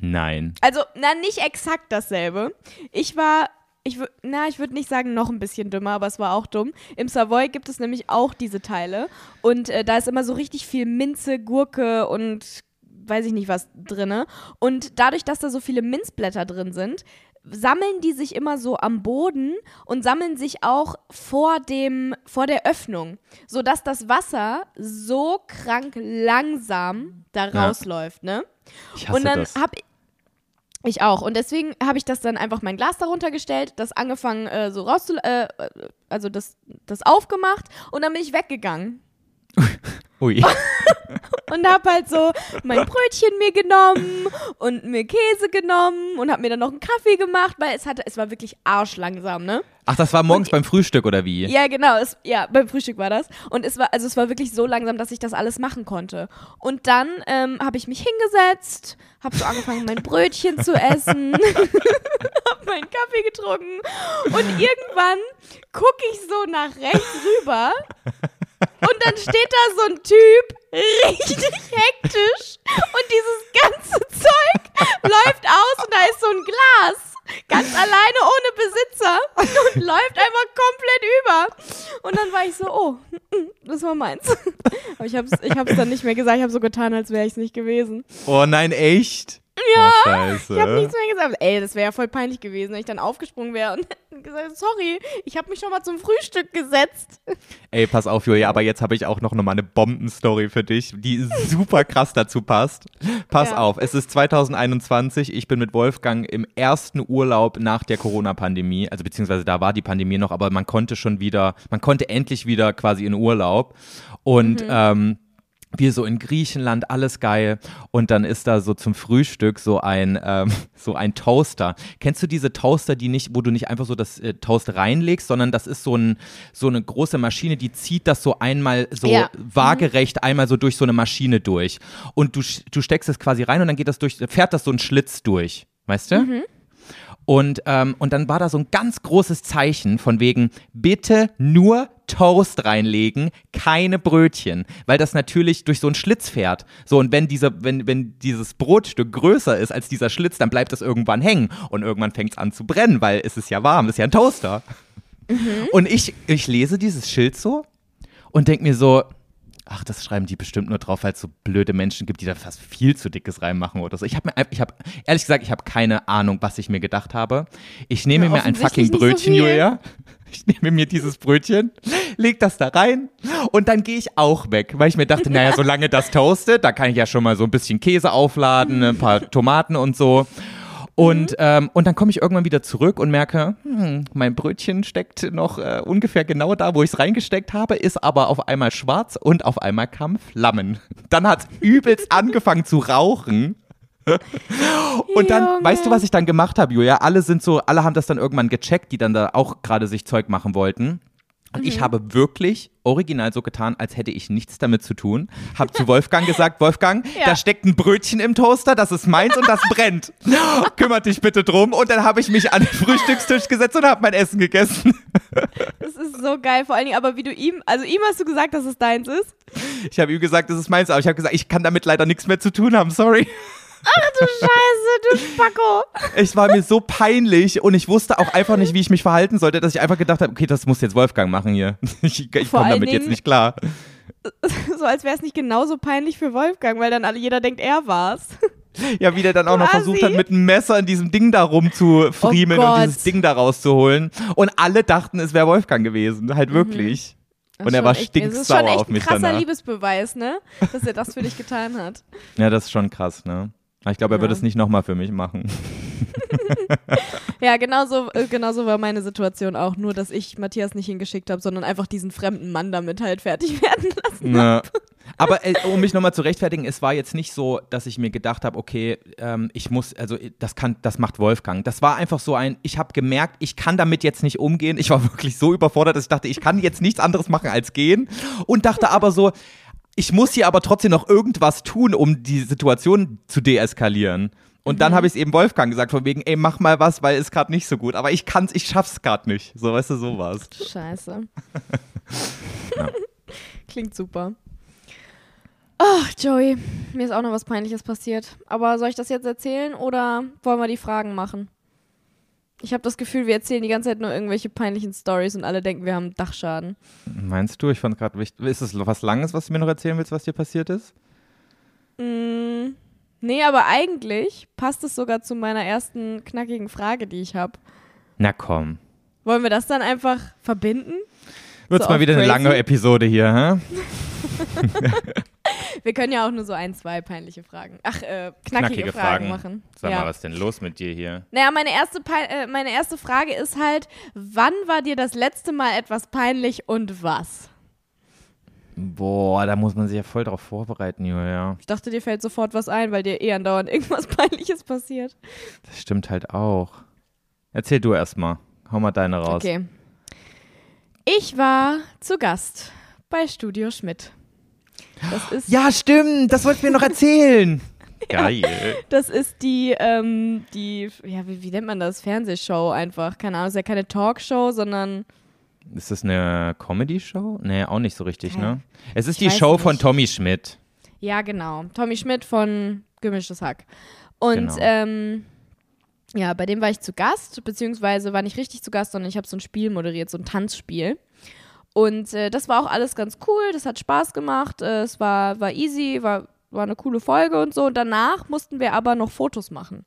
Nein. Also, na, nicht exakt dasselbe. Ich war, ich wür- na, ich würde nicht sagen noch ein bisschen dümmer, aber es war auch dumm. Im Savoy gibt es nämlich auch diese Teile. Und äh, da ist immer so richtig viel Minze, Gurke und weiß ich nicht was drinne. Und dadurch, dass da so viele Minzblätter drin sind, sammeln die sich immer so am Boden und sammeln sich auch vor dem vor der Öffnung, sodass das Wasser so krank langsam da Ja. rausläuft, ne? Ich hasse und dann das. habe ich auch. Und deswegen habe ich das dann einfach mein Glas darunter gestellt, das angefangen äh, so rauszu... Äh, äh, also das, das aufgemacht und dann bin ich weggegangen. Ui. Und habe halt so mein Brötchen mir genommen und mir Käse genommen und habe mir dann noch einen Kaffee gemacht, weil es hatte, es war wirklich arschlangsam, ne? Ach, das war morgens beim Frühstück oder wie? Ja, genau. Es, ja, beim Frühstück war das. Und es war, also es war wirklich so langsam, dass ich das alles machen konnte. Und dann ähm, habe ich mich hingesetzt, habe so angefangen, mein Brötchen zu essen, habe meinen Kaffee getrunken und irgendwann gucke ich so nach rechts rüber und dann steht da so ein Typ richtig hektisch und dieses ganze Zeug läuft aus und da ist so ein Glas. Ganz alleine ohne Besitzer und läuft einfach komplett über. Und dann war ich so, oh, das war meins. Aber ich hab's, ich hab's dann nicht mehr gesagt. Ich habe so getan, als wäre ich es nicht gewesen. Oh nein, echt? Ja, Oh, ich habe nichts mehr gesagt. Ey, das wäre ja voll peinlich gewesen, wenn ich dann aufgesprungen wäre und gesagt, sorry, ich habe mich schon mal zum Frühstück gesetzt. Ey, pass auf, Julia, aber jetzt habe ich auch noch mal eine Bombenstory für dich, die super krass dazu passt. Pass Ja. auf, es ist 2021, ich bin mit Wolfgang im ersten Urlaub nach der Corona-Pandemie, also beziehungsweise da war die Pandemie noch, aber man konnte schon wieder, man konnte endlich wieder quasi in Urlaub und ähm, wir so in Griechenland, alles geil. Und dann ist da so zum Frühstück so ein, ähm, so ein Toaster. Kennst du diese Toaster, die nicht, wo du nicht einfach so das äh, Toast reinlegst, sondern das ist so, ein, so eine große Maschine, die zieht das so einmal so Ja. waagerecht einmal so durch so eine Maschine durch. Und du, du steckst es quasi rein und dann geht das durch, fährt das so ein Schlitz durch. Weißt du? Und, ähm, und dann war da so ein ganz großes Zeichen von wegen, bitte nur Toast reinlegen, keine Brötchen, weil das natürlich durch so einen Schlitz fährt. So, und wenn, dieser, wenn, wenn dieses Brotstück größer ist als dieser Schlitz, dann bleibt es irgendwann hängen und irgendwann fängt es an zu brennen, weil es ist ja warm, es ist ja ein Toaster. Und ich, ich lese dieses Schild so und denke mir so, ach, das schreiben die bestimmt nur drauf, weil es so blöde Menschen gibt, die da fast viel zu dickes reinmachen oder so. Ich habe mir, ich habe, ehrlich gesagt, ich habe keine Ahnung, was ich mir gedacht habe. Ich nehme Ja, mir ein fucking so Brötchen, viel. Julia. Ich nehme mir dieses Brötchen, leg das da rein und dann gehe ich auch weg, weil ich mir dachte, naja, solange das toastet, da kann ich ja schon mal so ein bisschen Käse aufladen, ein paar Tomaten und so. Und, ähm, und dann komme ich irgendwann wieder zurück und merke, hm, mein Brötchen steckt noch äh, ungefähr genau da, wo ich es reingesteckt habe, ist aber auf einmal schwarz und auf einmal kamen Flammen. Dann hat es übelst angefangen zu rauchen. Und dann, Junge. weißt du, was ich dann gemacht habe, Julia? Alle sind so, alle haben das dann irgendwann gecheckt, die dann da auch gerade sich Zeug machen wollten. Und ich habe wirklich original so getan, als hätte ich nichts damit zu tun. Hab zu Wolfgang gesagt, Wolfgang, Ja. da steckt ein Brötchen im Toaster, das ist meins und das brennt. Kümmert dich bitte drum. Und dann habe ich mich an den Frühstückstisch gesetzt und habe mein Essen gegessen. Das ist so geil, vor allen Dingen, aber wie du ihm, also ihm hast du gesagt, dass es deins ist. Ich habe ihm gesagt, das ist meins, aber ich habe gesagt, ich kann damit leider nichts mehr zu tun haben, sorry. Du Scheiße, du Spacko. Es war mir so peinlich und ich wusste auch einfach nicht, wie ich mich verhalten sollte, dass ich einfach gedacht habe, okay, das muss jetzt Wolfgang machen hier. Ich, ich komme damit jetzt Dingen- nicht klar. So als wäre es nicht genauso peinlich für Wolfgang, weil dann alle, jeder denkt, er war's. Ja, wie der dann auch noch Quasi. versucht hat, mit einem Messer in diesem Ding da rumzufriemeln Oh und dieses Ding da rauszuholen. Und alle dachten, es wäre Wolfgang gewesen. Halt Mhm. wirklich. Das Und er war echt- Das ist schon stinksauer echt auf mich ein krasser danach. Liebesbeweis, ne? Dass er das für dich getan hat. Ja, das ist schon krass, ne? Ich glaube, er Ja. wird es nicht nochmal für mich machen. Ja, genauso, äh, genauso war meine Situation auch. Nur, dass ich Matthias nicht hingeschickt habe, sondern einfach diesen fremden Mann damit halt fertig werden lassen. Ja. Aber äh, um mich nochmal zu rechtfertigen, es war jetzt nicht so, dass ich mir gedacht habe, okay, ähm, ich muss, also äh, das kann, das macht Wolfgang. Das war einfach so ein, ich habe gemerkt, ich kann damit jetzt nicht umgehen. Ich war wirklich so überfordert, dass ich dachte, ich kann jetzt nichts anderes machen als gehen. Und dachte aber so, ich muss hier aber trotzdem noch irgendwas tun, um die Situation zu deeskalieren. Und dann habe ich es eben Wolfgang gesagt, von wegen, ey, mach mal was, weil es gerade nicht so gut. Aber ich kann's, ich schaff's gerade nicht. So, weißt du, so war's. Scheiße. Klingt super. Ach, Joey, mir ist auch noch was Peinliches passiert. Aber soll ich das jetzt erzählen oder wollen wir die Fragen machen? Ich habe das Gefühl, wir erzählen die ganze Zeit nur irgendwelche peinlichen Stories und alle denken, wir haben Dachschaden. Meinst du? Ich fand gerade wichtig. Ist es was Langes, was du mir noch erzählen willst, was dir passiert ist? Mm, nee, aber eigentlich passt es sogar zu meiner ersten knackigen Frage, die ich habe. Na komm. Wollen wir das dann einfach verbinden? Wird's So mal wieder eine crazy? lange Episode hier, hä? Wir können ja auch nur so ein, zwei peinliche Fragen. Ach, äh, knackige, Knackige Fragen, Fragen. machen. Sag ja. mal, was ist denn los mit dir hier? Naja, meine erste, äh, meine erste Frage ist halt, wann war dir das letzte Mal etwas peinlich und was? Boah, da muss man sich ja voll drauf vorbereiten, Julia. Ich dachte, dir fällt sofort was ein, weil dir eh andauernd irgendwas Peinliches passiert. Das stimmt halt auch. Erzähl du erst mal. Hau mal deine raus. Okay. Ich war zu Gast bei Studio Schmidt. Das ist, Ja, stimmt. Das wolltest du mir noch erzählen. Geil. das ist die, ähm, die, ja, wie, wie nennt man das? Fernsehshow einfach. Keine Ahnung, ist ja keine Talkshow, sondern Ist das eine Comedy-Show? Nee, auch nicht so richtig, ne? Es ist Ich die Show von nicht. Tommy Schmidt. Ja, genau. Tommy Schmidt von Gemischtes Hack. Und Genau. ähm, ja, bei dem war ich zu Gast, beziehungsweise war nicht richtig zu Gast, sondern ich habe so ein Spiel moderiert, so ein Tanzspiel. Und äh, das war auch alles ganz cool, das hat Spaß gemacht, äh, es war, war easy, war, war eine coole Folge und so. Und danach mussten wir aber noch Fotos machen.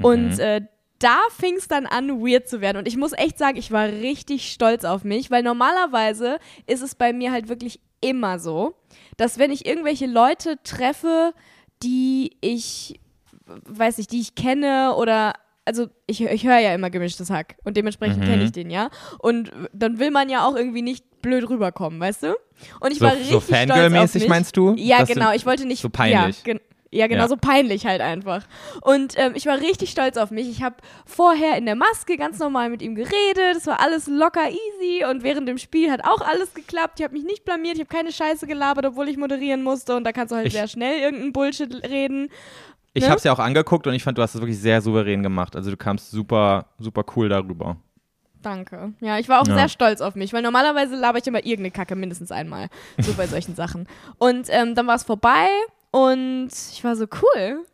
Und äh, da fing es dann an, weird zu werden. Und ich muss echt sagen, ich war richtig stolz auf mich, weil normalerweise ist es bei mir halt wirklich immer so, dass wenn ich irgendwelche Leute treffe, die ich, weiß nicht, die ich kenne oder also ich, ich höre ja immer gemischtes Hack und dementsprechend Mhm. kenne ich den, ja. Und dann will man ja auch irgendwie nicht blöd rüberkommen, weißt du? Und ich So, war richtig so stolz auf Fangirl-mäßig meinst du? Ja, genau. Ich wollte nicht. so peinlich. Ja, ja genau, Ja. so peinlich halt einfach. Und ähm, ich war richtig stolz auf mich. Ich habe vorher in der Maske ganz normal mit ihm geredet. Es war alles locker easy. Und während dem Spiel hat auch alles geklappt. Ich habe mich nicht blamiert. Ich habe keine Scheiße gelabert, obwohl ich moderieren musste. Und da kannst du halt Ich- sehr schnell irgendeinen Bullshit reden. Ich ne? habe es ja auch angeguckt und ich fand, du hast es wirklich sehr souverän gemacht. Also du kamst super, super cool darüber. Danke. Ja, ich war auch Ja. sehr stolz auf mich, weil normalerweise laber ich immer irgendeine Kacke mindestens einmal. So bei solchen Sachen. Und ähm, dann war es vorbei und ich war so cool.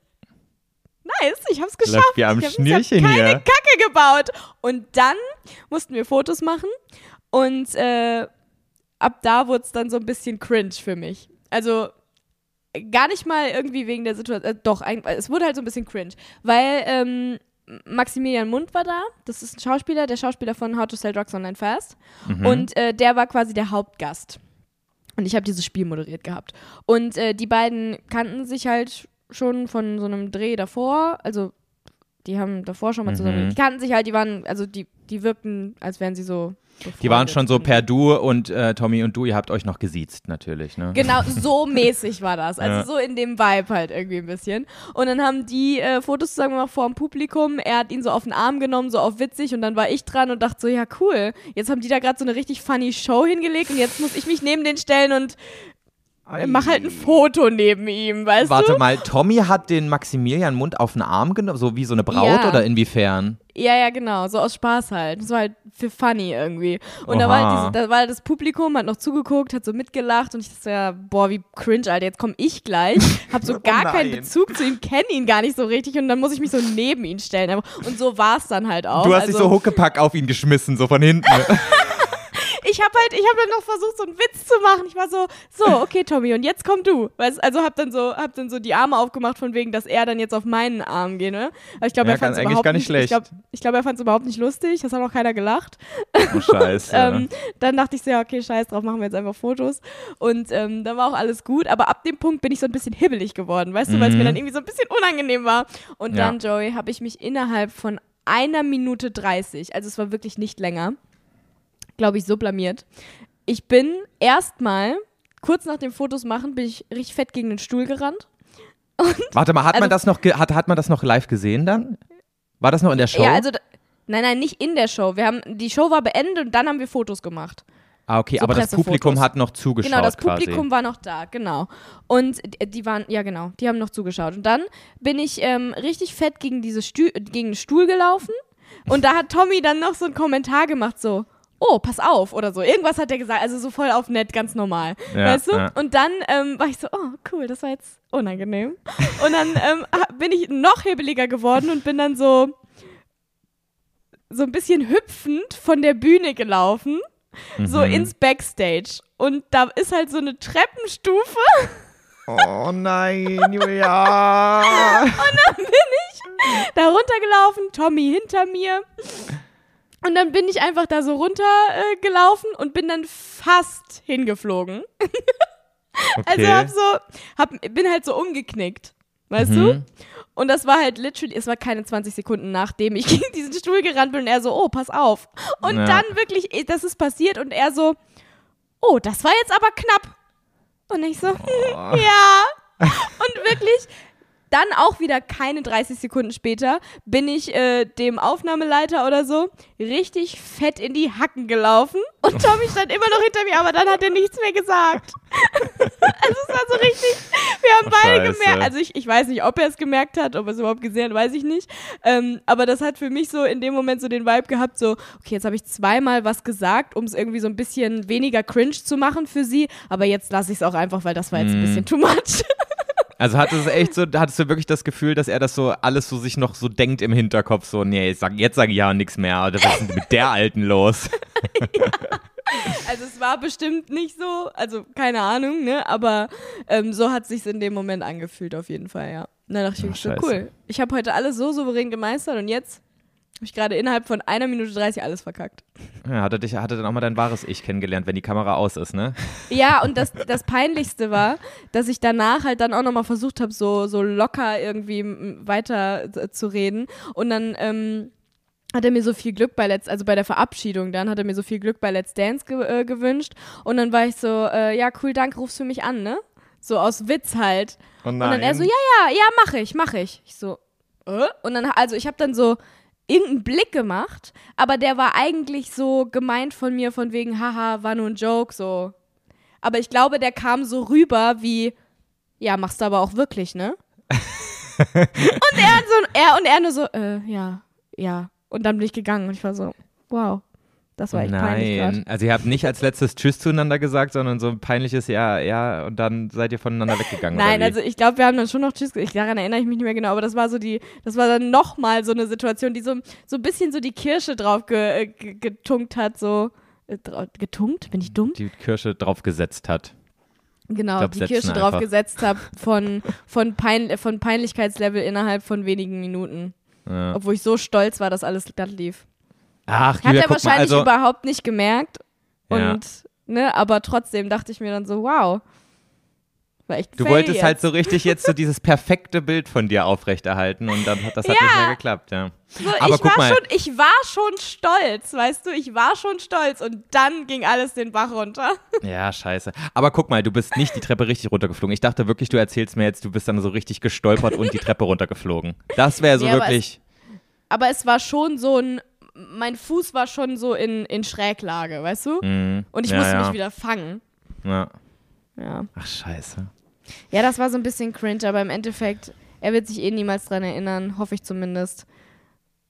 Nice, ich hab's geschafft. Läuft wie am ich hab, ich hab keine hier. Kacke gebaut. Und dann mussten wir Fotos machen und äh, ab da wurde es dann so ein bisschen cringe für mich. Also gar nicht mal irgendwie wegen der Situation, äh, doch, es wurde halt so ein bisschen cringe, weil ähm, Maximilian Mund war da, das ist ein Schauspieler, der Schauspieler von How to Sell Drugs Online Fast Mhm. und äh, der war quasi der Hauptgast. Und ich habe dieses Spiel moderiert gehabt. Und äh, die beiden kannten sich halt schon von so einem Dreh davor, also die haben davor schon mal zusammen, Mhm. die kannten sich halt, die waren, also die, die wirkten, als wären sie so Die waren schon so per Du und äh, Tommy und du, ihr habt euch noch gesiezt natürlich, ne? Genau, so mäßig war das. Also Ja. so in dem Vibe halt irgendwie ein bisschen. Und dann haben die äh, Fotos zusammen gemacht vor dem Publikum. Er hat ihn so auf den Arm genommen, so auf witzig. Und dann war ich dran und dachte so, ja cool. Jetzt haben die da gerade so eine richtig funny Show hingelegt. Und jetzt muss ich mich neben den stellen und äh, mach halt ein Foto neben ihm, weißt Warte du? mal, Tommy hat den Maximilian Mund auf den Arm genommen, so wie so eine Braut Ja. oder inwiefern? Ja, ja, genau. So aus Spaß halt. Das war halt für funny irgendwie. Und da war, halt diese, da war das Publikum, hat noch zugeguckt, hat so mitgelacht und ich dachte so, ja, boah, wie cringe, Alter, jetzt komme ich gleich. Hab so Oh gar keinen nein. Bezug zu ihm, kenne ihn gar nicht so richtig und dann muss ich mich so neben ihn stellen. Und so war es dann halt auch. Du hast also, dich so Huckepack auf ihn geschmissen, so von hinten. ich habe halt, ich habe dann noch versucht, so einen Witz zu machen. Ich war so, so, okay, Tommy, und jetzt komm du. Weißt, also hab dann so, hab dann so die Arme aufgemacht, von wegen, dass er dann jetzt auf meinen Arm geht, ne? Aber ich glaube, Ja, er fand es überhaupt gar nicht nicht, ich schlecht. glaube, glaub, er fand es überhaupt nicht lustig. Das hat auch keiner gelacht. Oh, scheiße. Ähm, dann dachte ich so, ja, okay, scheiß drauf, machen wir jetzt einfach Fotos. Und ähm, dann war auch alles gut. Aber ab dem Punkt bin ich so ein bisschen hibbelig geworden, weißt du, weil es mir dann irgendwie so ein bisschen unangenehm war. Und Mhm. Ja. dann, Joey, habe ich mich innerhalb von einer Minute 30, also es war wirklich nicht länger, glaube ich, so blamiert. Ich bin erstmal, kurz nach dem Fotos machen, bin ich richtig fett gegen den Stuhl gerannt. Warte mal, hat man also- das noch hat, hat man das noch live gesehen dann? War das noch in der Show? Ja, also, nein, nein, nicht in der Show. Wir haben, die Show war beendet und dann haben wir Fotos gemacht. ah, okay, so aber das. Publikum hat noch zugeschaut Genau, das quasi. Publikum war noch da, genau. Und die, waren, ja genau, die haben noch zugeschaut. Und dann bin ich ähm, richtig fett gegen, diese Stü gegen den Stuhl gelaufen. Und da hat Tommy dann noch so einen Kommentar gemacht, so, oh, pass auf oder so. Irgendwas hat er gesagt, also so voll auf nett, ganz normal. Ja, weißt du? ja. Und dann ähm, war ich so, oh, cool, das war jetzt unangenehm. Und dann ähm, bin ich noch hebeliger geworden und bin dann so, so ein bisschen hüpfend von der Bühne gelaufen so Mhm. ins Backstage. Und da ist halt so eine Treppenstufe. Oh nein, Julia. da runtergelaufen, Tommy hinter mir. Und dann bin ich einfach da so runtergelaufen äh, gelaufen und bin dann fast hingeflogen. Also Okay. hab so, hab, bin halt so umgeknickt. Weißt du? Mhm. Und das war halt literally, es war keine 20 Sekunden nachdem ich gegen diesen Stuhl gerannt bin und er so, oh, pass auf. Und Ja. dann wirklich, eh, das ist passiert und er so, oh, das war jetzt aber knapp. Und ich so, ja. Und wirklich, dann auch wieder keine 30 Sekunden später bin ich äh, dem Aufnahmeleiter oder so richtig fett in die Hacken gelaufen und Tommy stand immer noch hinter mir, aber dann hat er nichts mehr gesagt. also es war so richtig, wir haben beide Scheiße. gemerkt, also ich, ich weiß nicht, ob er es gemerkt hat, ob er es überhaupt gesehen hat, weiß ich nicht, ähm, aber das hat für mich so in dem Moment so den Vibe gehabt, so, okay, jetzt habe ich zweimal was gesagt, um es irgendwie so ein bisschen weniger cringe zu machen für sie, aber jetzt lasse ich es auch einfach, weil das war jetzt ein Mhm. bisschen too much. Also hattest du echt so, hattest du wirklich das Gefühl, dass er das so alles so sich noch so denkt im Hinterkopf, so, nee, jetzt sage ich ja nichts mehr, oder was ist denn mit der Alten los? Also es war bestimmt nicht so, also keine Ahnung, ne? Aber ähm, so hat sich's in dem Moment angefühlt auf jeden Fall, ja. Dann dachte ich wirklich so, cool. Ich habe heute alles so souverän gemeistert und jetzt habe ich gerade innerhalb von einer Minute 30 alles verkackt. Ja, hat er dich, hat er dann auch mal dein wahres Ich kennengelernt, wenn die Kamera aus ist, ne? Ja, und das, das Peinlichste war, dass ich danach halt dann auch nochmal versucht habe, so, so locker irgendwie weiter äh, zu reden. Und dann ähm, hat er mir so viel Glück bei Let's, also bei der Verabschiedung dann, hat er mir so viel Glück bei Let's Dance ge äh, gewünscht. Und dann war ich so, äh, ja, cool, danke, rufst für mich an, ne? So aus Witz halt. Oh Und dann er so, ja, ja, ja, mach ich, mach ich. Ich so, äh? Und dann, also ich habe dann so irgendeinen Blick gemacht, aber der war eigentlich so gemeint von mir, von wegen, haha, war nur ein Joke, so. Aber ich glaube, der kam so rüber wie, ja, machst du aber auch wirklich, ne? und er so, er und er nur so, äh, ja, ja. Und dann bin ich gegangen und ich war so, wow, das war echt peinlich Nein, gerade. also ihr habt nicht als letztes Tschüss zueinander gesagt, sondern so ein peinliches Ja, ja, und dann seid ihr voneinander weggegangen. Nein, also ich glaube, wir haben dann schon noch Tschüss gesagt. Daran erinnere ich mich nicht mehr genau, aber das war so die, das war dann nochmal so eine Situation, die so, so ein bisschen so die Kirsche drauf ge, äh, ge, getunkt hat, so. äh, Getunkt? Bin ich dumm? die Kirsche draufgesetzt hat. Genau, glaub, die Kirsche drauf einfach. gesetzt habe von, von, Pein, äh, von Peinlichkeitslevel innerhalb von wenigen Minuten. Ja. Obwohl ich so stolz war, dass alles glatt lief. Ach, Hat Julia, er guck mal, wahrscheinlich also, überhaupt nicht gemerkt. Ja. Und, ne, aber trotzdem dachte ich mir dann so, wow. War echt du wolltest jetzt. halt so richtig jetzt so dieses perfekte Bild von dir aufrechterhalten und dann hat das hat Ja. nicht mehr geklappt, ja. So, Aber ich, guck war mal. schon, ich war schon stolz, weißt du, ich war schon stolz und dann ging alles den Bach runter. Ja, scheiße. Aber guck mal, du bist nicht die Treppe richtig runtergeflogen. Ich dachte wirklich, du erzählst mir jetzt, du bist dann so richtig gestolpert und die Treppe runtergeflogen. Das wäre so Nee, aber wirklich. Aber es war schon so ein, mein Fuß war schon so in, in Schräglage, weißt du? Mhm. Und ich ja, musste ja. mich wieder fangen. Ja. Ja. Ach, scheiße. ja, das war so ein bisschen cringe, aber im Endeffekt, er wird sich eh niemals dran erinnern, hoffe ich zumindest.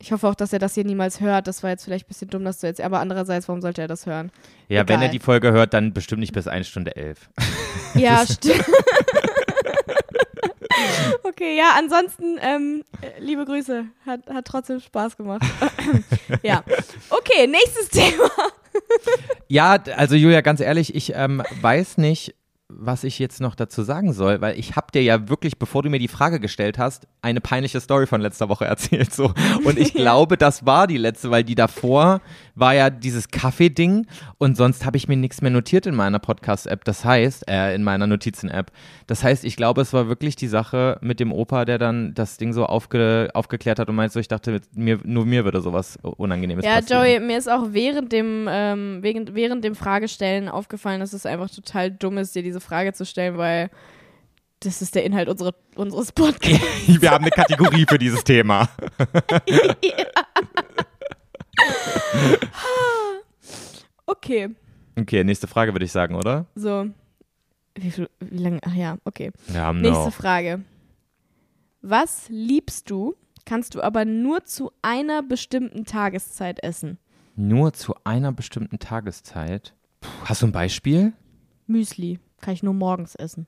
Ich hoffe auch, dass er das hier niemals hört. Das war jetzt vielleicht ein bisschen dumm, dass du jetzt, aber andererseits, warum sollte er das hören? Ja, wenn er Egal. die Folge hört, dann bestimmt nicht bis 1 Stunde 11. Ja, stimmt. Okay, ja, ansonsten, ähm, äh, liebe Grüße. Hat, hat trotzdem Spaß gemacht. ja. Okay, nächstes Thema. Ja, also Julia, ganz ehrlich, ich ähm, weiß nicht, was ich jetzt noch dazu sagen soll, weil ich habe dir ja wirklich, bevor du mir die Frage gestellt hast, eine peinliche Story von letzter Woche erzählt. So. Und ich glaube, das war die letzte, weil die davor war ja dieses Kaffee-Ding und sonst habe ich mir nichts mehr notiert in meiner Podcast-App. Das heißt, äh, in meiner Notizen-App. Das heißt, ich glaube, es war wirklich die Sache mit dem Opa, der dann das Ding so aufge aufgeklärt hat und meinte so, ich dachte, mir, nur mir würde sowas Unangenehmes Ja, passieren. Joey, mir ist auch während dem, ähm, während, während dem Fragestellen aufgefallen, dass es einfach total dumm ist, dir diese Frage zu stellen, weil das ist der Inhalt unsere, unseres Podcasts. Wir haben eine Kategorie für dieses Thema. Okay, Okay, nächste Frage würde ich sagen, oder? so. Wie viel, wie lange? Ach ja, okay. Wir haben Nächste. Frage. Was liebst du, kannst du aber nur zu einer bestimmten Tageszeit essen? Nur zu einer bestimmten Tageszeit. Puh, hast du ein Beispiel? Müsli. Kann ich nur morgens essen.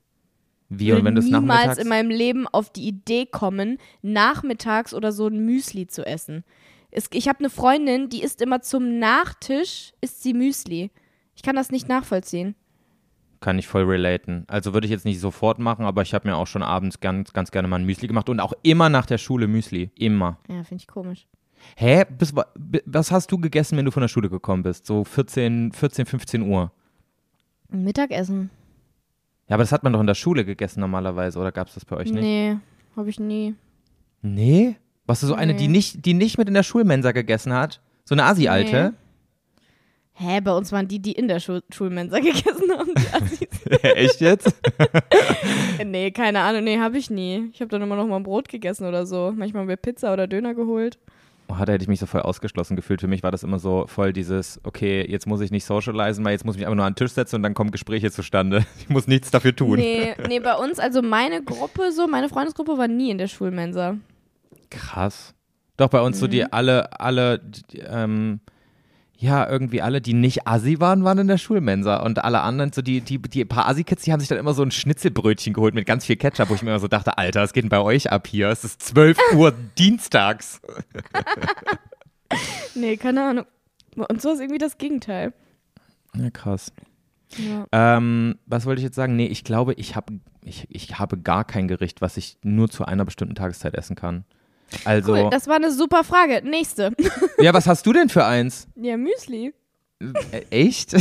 Wie und wenn du es niemals in meinem Leben auf die Idee kommen, nachmittags oder so ein Müsli zu essen. Es, ich habe eine Freundin, die isst immer zum Nachtisch, isst sie Müsli. Ich kann das nicht nachvollziehen. Kann ich voll relaten. Also würde ich jetzt nicht sofort machen, aber ich habe mir auch schon abends ganz, ganz gerne mal ein Müsli gemacht und auch immer nach der Schule Müsli. Immer. Ja, finde ich komisch. Hä? Bis, wa- bi- was hast du gegessen, wenn du von der Schule gekommen bist? So 14, 14 15 Uhr. Mittagessen? Ja, aber das hat man doch in der Schule gegessen normalerweise, oder gab es das bei euch nicht? Nee, habe ich nie. Nee? Warst du so eine, die Nee. nicht, die nicht mit in der Schulmensa gegessen hat? So eine Asi-Alte? Hä, bei uns waren die, die in der Schul Schulmensa gegessen haben. Die Assis. Echt jetzt? nee, keine Ahnung. Nee, habe ich nie. Ich habe dann immer noch mal ein Brot gegessen oder so. Manchmal haben wir Pizza oder Döner geholt. Oh, da hätte ich mich so voll ausgeschlossen gefühlt. Für mich war das immer so voll dieses, okay, jetzt muss ich nicht socialisen, weil jetzt muss ich mich einfach nur an den Tisch setzen und dann kommen Gespräche zustande. Ich muss nichts dafür tun. Nee, nee, bei uns, also meine Gruppe so, meine Freundesgruppe war nie in der Schulmensa. Krass. Doch bei uns so Mhm. die alle, alle, die, ähm, ja, irgendwie alle, die nicht Assi waren, waren in der Schulmensa. Und alle anderen, so die, die, die paar Assi-Kids, die haben sich dann immer so ein Schnitzelbrötchen geholt mit ganz viel Ketchup, wo ich mir immer so dachte, Alter, was geht denn bei euch ab hier? Es ist 12 Uhr dienstags. Nee, keine Ahnung. Uns war es irgendwie das Gegenteil. Ja, krass. Ja. Ähm, was wollte ich jetzt sagen? Nee, ich glaube, ich, hab, ich, ich habe gar kein Gericht, was ich nur zu einer bestimmten Tageszeit essen kann. Also, Cool, das war eine super Frage. Nächste. ja, was hast du denn für eins? ja, Müsli. Äh, echt?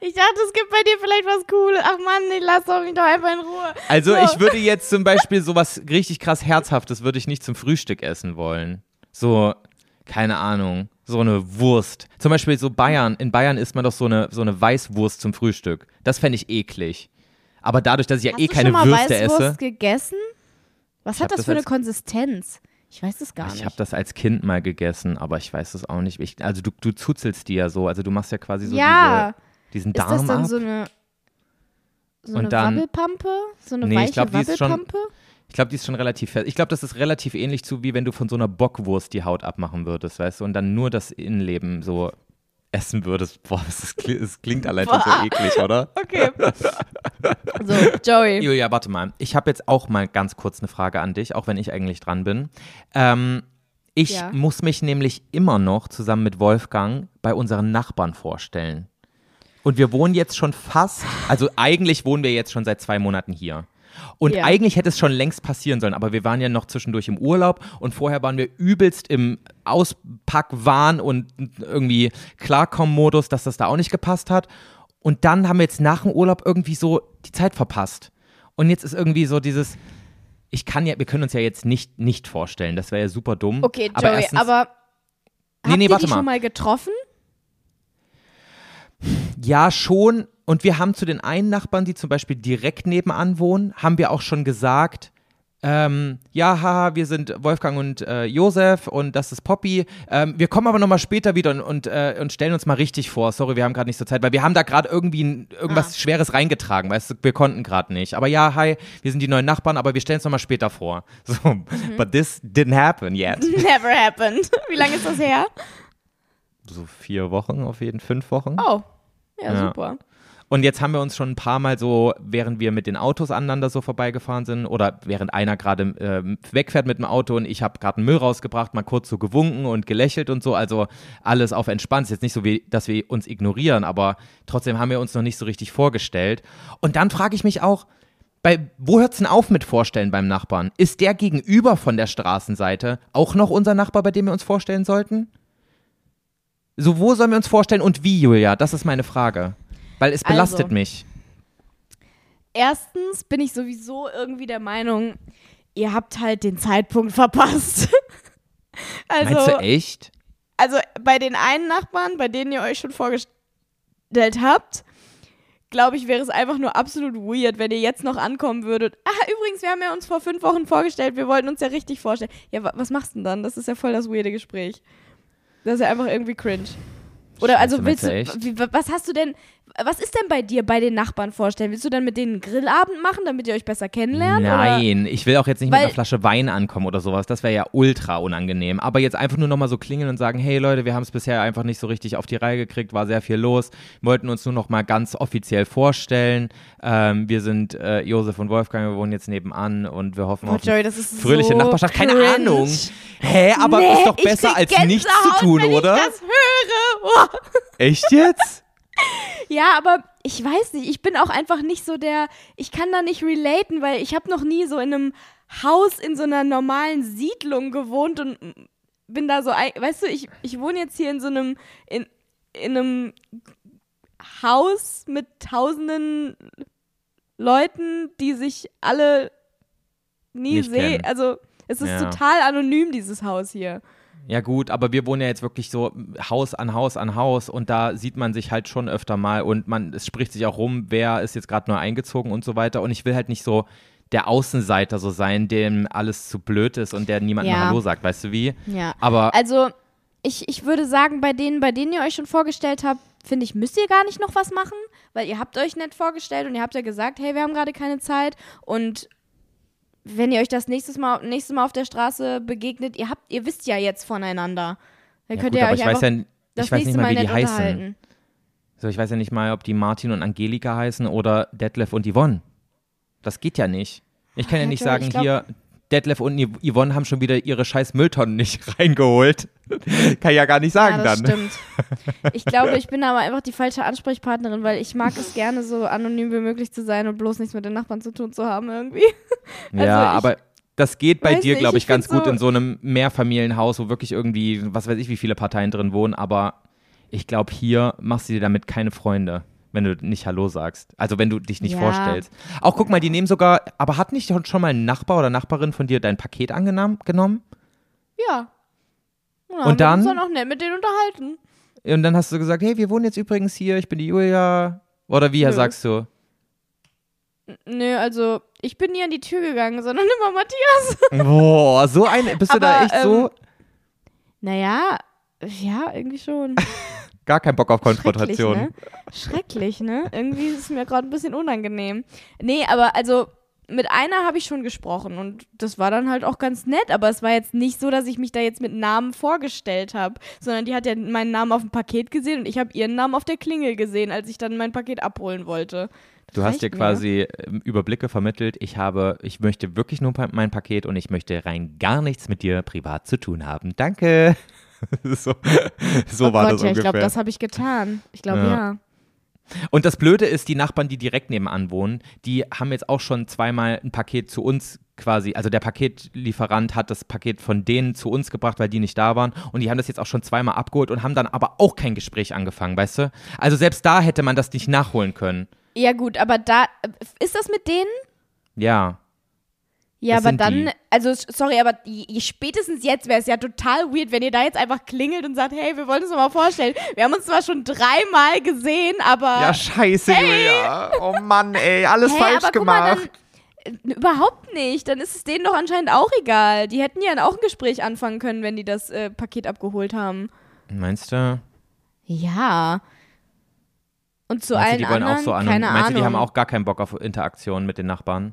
Ich dachte, es gibt bei dir vielleicht was Cooles. Ach Mann, nee, lass doch mich doch einfach in Ruhe. Also So. ich würde jetzt zum Beispiel sowas richtig krass Herzhaftes würde ich nicht zum Frühstück essen wollen. So, keine Ahnung, so eine Wurst. Zum Beispiel so Bayern, in Bayern isst man doch so eine, so eine Weißwurst zum Frühstück. Das fände ich eklig. Aber dadurch, dass ich ja Hast eh du keine schon mal Würste Weißwurst esse. gegessen? Was Ich hat das, das für eine Konsistenz? Ich weiß es gar Ich nicht. habe das als Kind mal gegessen, aber ich weiß es auch nicht. Ich, also du, du zuzelst die ja so, also du machst ja quasi so ja, diese, diesen ist Darm das dann ab. so eine, so eine dann- Wabbelpampe? So eine Nee, ich weiche glaub, ist schon- Wabbelpampe? Ich glaube, die ist schon relativ fest. Ich glaube, das ist relativ ähnlich zu, wie wenn du von so einer Bockwurst die Haut abmachen würdest, weißt du, und dann nur das Innenleben so essen würdest. Boah, das, ist, kli- das klingt allein schon so eklig, oder? Okay. so, Joey. Julia, warte mal. Ich habe jetzt auch mal ganz kurz eine Frage an dich, auch wenn ich eigentlich dran bin. Ähm, ich Ja. muss mich nämlich immer noch zusammen mit Wolfgang bei unseren Nachbarn vorstellen. Und wir wohnen jetzt schon fast, also eigentlich wohnen wir jetzt schon seit zwei Monaten hier. Und Ja. eigentlich hätte es schon längst passieren sollen, aber wir waren ja noch zwischendurch im Urlaub und vorher waren wir übelst im Auspackwahn und irgendwie Klarkommen-Modus, dass das da auch nicht gepasst hat. Und dann haben wir jetzt nach dem Urlaub irgendwie so die Zeit verpasst. Und jetzt ist irgendwie so dieses, ich kann ja, wir können uns ja jetzt nicht nicht vorstellen, das wäre ja super dumm. Okay, aber Joey, erstens, aber Nee, habt nee, ihr die mal. schon mal getroffen? Ja, schon. Und wir haben zu den einen Nachbarn, die zum Beispiel direkt nebenan wohnen, haben wir auch schon gesagt, ähm, ja, haha, wir sind Wolfgang und äh, Josef und das ist Poppy. Ähm, wir kommen aber nochmal später wieder und, und, äh, und stellen uns mal richtig vor. Sorry, wir haben gerade nicht so Zeit, weil wir haben da gerade irgendwie ein, irgendwas Ah. Schweres reingetragen, weißt du, wir konnten gerade nicht. Aber ja, hi, wir sind die neuen Nachbarn, aber wir stellen es nochmal später vor. So, Mhm. but this didn't happen yet. Never happened. Wie lange ist das her? So vier Wochen, auf jeden fünf Wochen. Oh, Ja, Ja. super. Und jetzt haben wir uns schon ein paar Mal so, während wir mit den Autos aneinander so vorbeigefahren sind oder während einer gerade ähm, wegfährt mit dem Auto und ich habe gerade einen Müll rausgebracht, mal kurz so gewunken und gelächelt und so. Also alles auf entspannt. Ist jetzt nicht so, wie, dass wir uns ignorieren, aber trotzdem haben wir uns noch nicht so richtig vorgestellt. Und dann frage ich mich auch, bei, wo hört es denn auf mit Vorstellen beim Nachbarn? Ist der gegenüber von der Straßenseite auch noch unser Nachbar, bei dem wir uns vorstellen sollten? So, wo sollen wir uns vorstellen und wie, Julia? Das ist meine Frage. Weil es belastet Also. mich. Erstens bin ich sowieso irgendwie der Meinung, ihr habt halt den Zeitpunkt verpasst. also, Meinst du echt? also bei den einen Nachbarn, bei denen ihr euch schon vorgestellt habt, glaube ich, wäre es einfach nur absolut weird, wenn ihr jetzt noch ankommen würdet. Ah, übrigens, wir haben ja uns vor fünf Wochen vorgestellt, wir wollten uns ja richtig vorstellen. Ja, wa was machst du denn dann? Das ist ja voll das weirde Gespräch. Das ist ja einfach irgendwie cringe. Oder also willst du, wie, was hast du denn, was ist denn bei dir bei den Nachbarn vorstellen? Willst du dann mit denen einen Grillabend machen, damit ihr euch besser kennenlernt? Oder? Nein, ich will auch jetzt nicht mit Weil- einer Flasche Wein ankommen oder sowas. Das wäre ja ultra unangenehm. Aber jetzt einfach nur nochmal so klingeln und sagen, hey Leute, wir haben es bisher einfach nicht so richtig auf die Reihe gekriegt, war sehr viel los. wollten uns nur noch mal ganz offiziell vorstellen. Ähm, wir sind äh, Josef und Wolfgang, wir wohnen jetzt nebenan und wir hoffen Oh, auf Joey, das ist fröhliche so Nachbarschaft. Keine cringe. Ahnung. Hä, aber nee, ist doch besser als nichts zu tun, wenn oder? Ich das höre. Oh. Echt jetzt? Ja, aber ich weiß nicht, ich bin auch einfach nicht so der, ich kann da nicht relaten, weil ich habe noch nie so in einem Haus in so einer normalen Siedlung gewohnt und bin da so, weißt du, ich, ich wohne jetzt hier in so einem, in, in einem Haus mit tausenden Leuten, die sich alle nie sehen. Also es ist Ja. total anonym, dieses Haus hier. Ja gut, aber wir wohnen ja jetzt wirklich so Haus an Haus an Haus und da sieht man sich halt schon öfter mal und man, es spricht sich auch rum, wer ist jetzt gerade neu eingezogen und so weiter und ich will halt nicht so der Außenseiter so sein, dem alles zu blöd ist und der niemandem Ja. Hallo sagt, weißt du wie? Ja. Aber Also, ich, ich würde sagen, bei denen, bei denen ihr euch schon vorgestellt habt, finde ich, müsst ihr gar nicht noch was machen, weil ihr habt euch nett vorgestellt und ihr habt ja gesagt, hey, wir haben gerade keine Zeit und wenn ihr euch das nächstes Mal, nächstes Mal auf der Straße begegnet, ihr habt, ihr wisst ja jetzt voneinander. Dann ja, könnt gut, ihr aber euch ich einfach weiß ja, das ich weiß nächste nicht mal, Mal wie die nett heißen. unterhalten. So, ich weiß ja nicht mal, ob die Martin und Angelika heißen oder Detlef und Yvonne. Das geht ja nicht. Ich kann ja Ja, nicht sagen, glaub- hier, Detlef und Yv- Yvonne haben schon wieder ihre scheiß Mülltonnen nicht reingeholt. kann ich ja gar nicht sagen ja, das dann. stimmt. Ich glaube, ich bin aber einfach die falsche Ansprechpartnerin, weil ich mag es gerne, so anonym wie möglich zu sein und bloß nichts mit den Nachbarn zu tun zu haben irgendwie. Ja, Also ich- aber das geht bei dir, glaube ich, ich ganz gut so- in so einem Mehrfamilienhaus, wo wirklich irgendwie, was weiß ich, wie viele Parteien drin wohnen, aber ich glaube, hier machst du dir damit keine Freunde, wenn du nicht Hallo sagst. Also wenn du dich nicht Ja. vorstellst. Auch guck mal, die nehmen sogar, aber hat nicht schon mal ein Nachbar oder Nachbarin von dir dein Paket angenommen, genommen? Ja. ja Und Wir haben uns dann? dann auch nett mit denen unterhalten. Und dann hast du gesagt, hey, wir wohnen jetzt übrigens hier, ich bin die Julia. Oder wie Nö. sagst du? Nö, also ich bin nie an die Tür gegangen, sondern immer Matthias. Boah, so ein, bist du da Aber, echt so? Naja, ja, irgendwie schon. Gar kein Bock auf Schrecklich, Konfrontation. ne? Schrecklich, ne? Irgendwie ist es mir gerade ein bisschen unangenehm. Nee, aber also mit einer habe ich schon gesprochen und das war dann halt auch ganz nett, aber es war jetzt nicht so, dass ich mich da jetzt mit Namen vorgestellt habe, sondern die hat ja meinen Namen auf dem Paket gesehen und ich habe ihren Namen auf der Klingel gesehen, als ich dann mein Paket abholen wollte. Das Du hast dir mir. quasi ähm, Überblicke vermittelt. Ich habe, ich möchte wirklich nur mein Paket und ich möchte rein gar nichts mit dir privat zu tun haben. Danke. so so oh war Gott, das ja, ungefähr. ich glaube, das habe ich getan. Ich glaube, Ja. ja. und das Blöde ist, die Nachbarn, die direkt nebenan wohnen, die haben jetzt auch schon zweimal ein Paket zu uns quasi, also der Paketlieferant hat das Paket von denen zu uns gebracht, weil die nicht da waren und die haben das jetzt auch schon zweimal abgeholt und haben dann aber auch kein Gespräch angefangen, weißt du? Also selbst da hätte man das nicht nachholen können. Ja, gut, aber da. Ist das mit denen? Ja. Ja, Das aber dann, also sorry, aber spätestens jetzt wäre es ja total weird, wenn ihr da jetzt einfach klingelt und sagt, hey, wir wollen uns mal vorstellen. Wir haben uns zwar schon dreimal gesehen, aber Ja, scheiße, Julia. Oh Mann, ey, alles hey, falsch aber guck mal, gemacht. dann, äh, überhaupt nicht. Dann ist es denen doch anscheinend auch egal. Die hätten ja auch ein Gespräch anfangen können, wenn die das äh, Paket abgeholt haben. Meinst du? Ja. Und zu Meinst du, allen die wollen anderen, auch so an? keine Meinst Ahnung. du, die haben auch gar keinen Bock auf Interaktion mit den Nachbarn?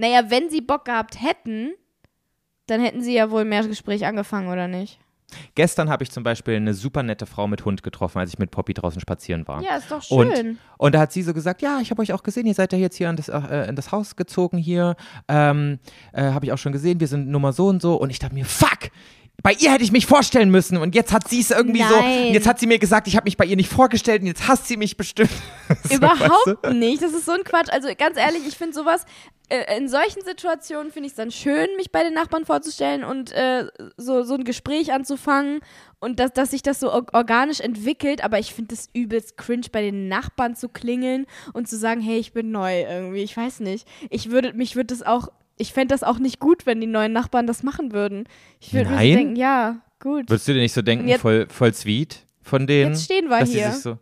Naja, wenn sie Bock gehabt hätten, dann hätten sie ja wohl mehr Gespräch angefangen, oder nicht? Gestern habe ich zum Beispiel eine super nette Frau mit Hund getroffen, als ich mit Poppy draußen spazieren war. Ja, ist doch Und, schön. und da hat sie so gesagt, ja, ich habe euch auch gesehen, ihr seid ja jetzt hier in das, äh, in das Haus gezogen hier. Ähm, äh, habe ich auch schon gesehen, wir sind Nummer so und so. Und ich dachte mir, fuck! Bei ihr hätte ich mich vorstellen müssen und jetzt hat sie es irgendwie so. Nein. Und jetzt hat sie mir gesagt, ich habe mich bei ihr nicht vorgestellt und jetzt hasst sie mich bestimmt. So, Überhaupt weißt du? nicht. Das ist so ein Quatsch. Also ganz ehrlich, ich finde sowas, äh, in solchen Situationen finde ich es dann schön, mich bei den Nachbarn vorzustellen und äh, so, so ein Gespräch anzufangen und dass, dass sich das so or organisch entwickelt. Aber ich finde es übelst cringe, bei den Nachbarn zu klingeln und zu sagen, hey, ich bin neu irgendwie. Ich weiß nicht. Ich würde, mich würde das auch, ich fände das auch nicht gut, wenn die neuen Nachbarn das machen würden. Ich würde mir denken, ja, gut. Würdest du dir nicht so denken, Jetzt- voll, voll sweet von denen? Jetzt stehen wir hier. So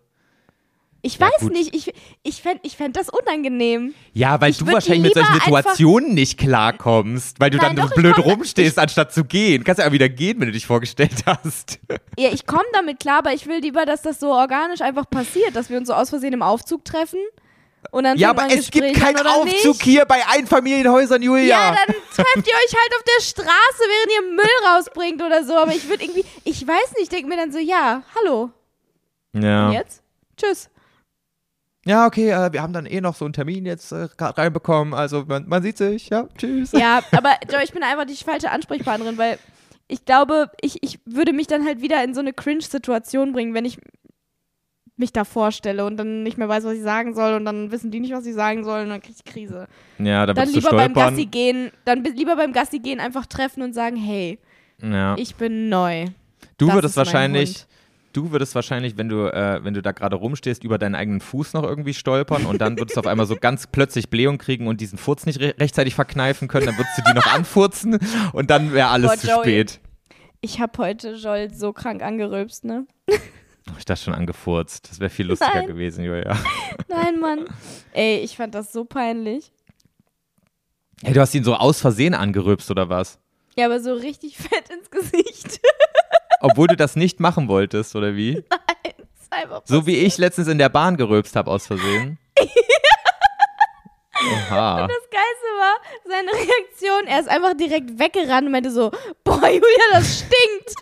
Ich Ja, weiß gut. nicht, ich, ich fände ich fänd das unangenehm. Ja, weil Ich du wahrscheinlich mit solchen Situationen nicht klarkommst, weil du Nein, dann doch, so ich blöd rumstehst, anstatt zu gehen. Kannst ja auch wieder gehen, wenn du dich vorgestellt hast. Ja, ich komme damit klar, aber ich will lieber, dass das so organisch einfach passiert, dass wir uns so aus Versehen im Aufzug treffen und dann Ja, aber es gibt Gespräch keinen an, oder Aufzug nicht? hier bei Einfamilienhäusern, Julia. Ja, dann trefft ihr euch halt auf der Straße, während ihr Müll rausbringt oder so. Aber ich würde irgendwie, ich weiß nicht, ich denke mir dann so, ja, hallo, ja. und jetzt? Tschüss. ja, okay, äh, wir haben dann eh noch so einen Termin jetzt äh, reinbekommen. Also man, man sieht sich, ja, tschüss. Ja, aber Joe, ich bin einfach die falsche Ansprechpartnerin, weil ich glaube, ich, ich würde mich dann halt wieder in so eine Cringe-Situation bringen, wenn ich mich da vorstelle und dann nicht mehr weiß, was ich sagen soll und dann wissen die nicht, was sie sagen sollen und dann kriege ich Krise. Ja, da Dann lieber beim. Gassi gehen, dann lieber beim Gassi gehen einfach treffen und sagen, hey, ja. ich bin neu. Du das würdest wahrscheinlich, du würdest wahrscheinlich, wenn du, äh, wenn du da gerade rumstehst, über deinen eigenen Fuß noch irgendwie stolpern und dann würdest du auf einmal so ganz plötzlich Blähung kriegen und diesen Furz nicht re rechtzeitig verkneifen können, dann würdest du die noch anfurzen und dann wäre alles Boah, zu Joey. spät. Ich habe heute Joel so krank angerülpst, ne? Ich dachte schon angefurzt. Das wäre viel lustiger Nein. gewesen, Julia. Nein, Mann. Ey, ich fand das so peinlich. Hey, du hast ihn so aus Versehen angerülpst oder was? Ja, aber so richtig fett ins Gesicht. Obwohl du das nicht machen wolltest, oder wie? Das ist einfach So wie ich letztens in der Bahn gerülpst habe aus Versehen. Oha. Das Geilste war seine Reaktion. Er ist einfach direkt weggerannt und meinte so: Boah, Julia, das stinkt.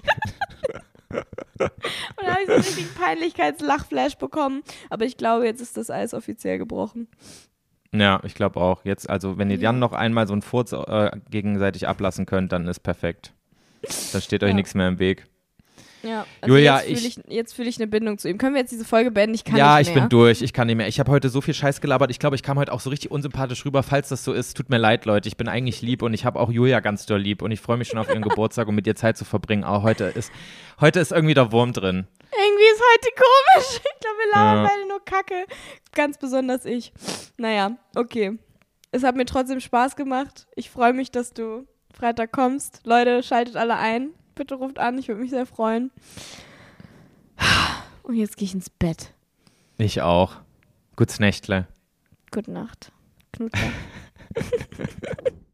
und dann habe ich so einen richtigen Peinlichkeitslachflash bekommen. Aber ich glaube, jetzt ist das Eis offiziell gebrochen. Ja, ich glaube auch. Jetzt, also, wenn ihr dann noch einmal so einen Furz äh, gegenseitig ablassen könnt, dann ist perfekt. Dann steht euch Ja. nichts mehr im Weg. Ja, also Julia, jetzt fühle ich- ich, fühl ich eine Bindung zu ihm. Können wir jetzt diese Folge beenden? Ich kann ja, nicht ich mehr. bin durch. Ich kann nicht mehr. Ich habe heute so viel Scheiß gelabert. Ich glaube, ich kam heute auch so richtig unsympathisch rüber. Falls das so ist, tut mir leid, Leute. Ich bin eigentlich lieb und ich habe auch Julia ganz doll lieb und ich freue mich schon auf ihren Geburtstag und mit ihr Zeit zu verbringen. Aber heute ist, heute ist irgendwie der Wurm drin. Irgendwie ist heute komisch. Ich glaube, wir labern Ja. beide nur Kacke. Ganz besonders ich. Naja, okay. Es hat mir trotzdem Spaß gemacht. Ich freue mich, dass du Freitag kommst. Leute, schaltet alle ein. Bitte ruft an, ich würde mich sehr freuen. Und jetzt gehe ich ins Bett. Ich auch. Gutes Nächtle. Gute Nacht. Knutscher.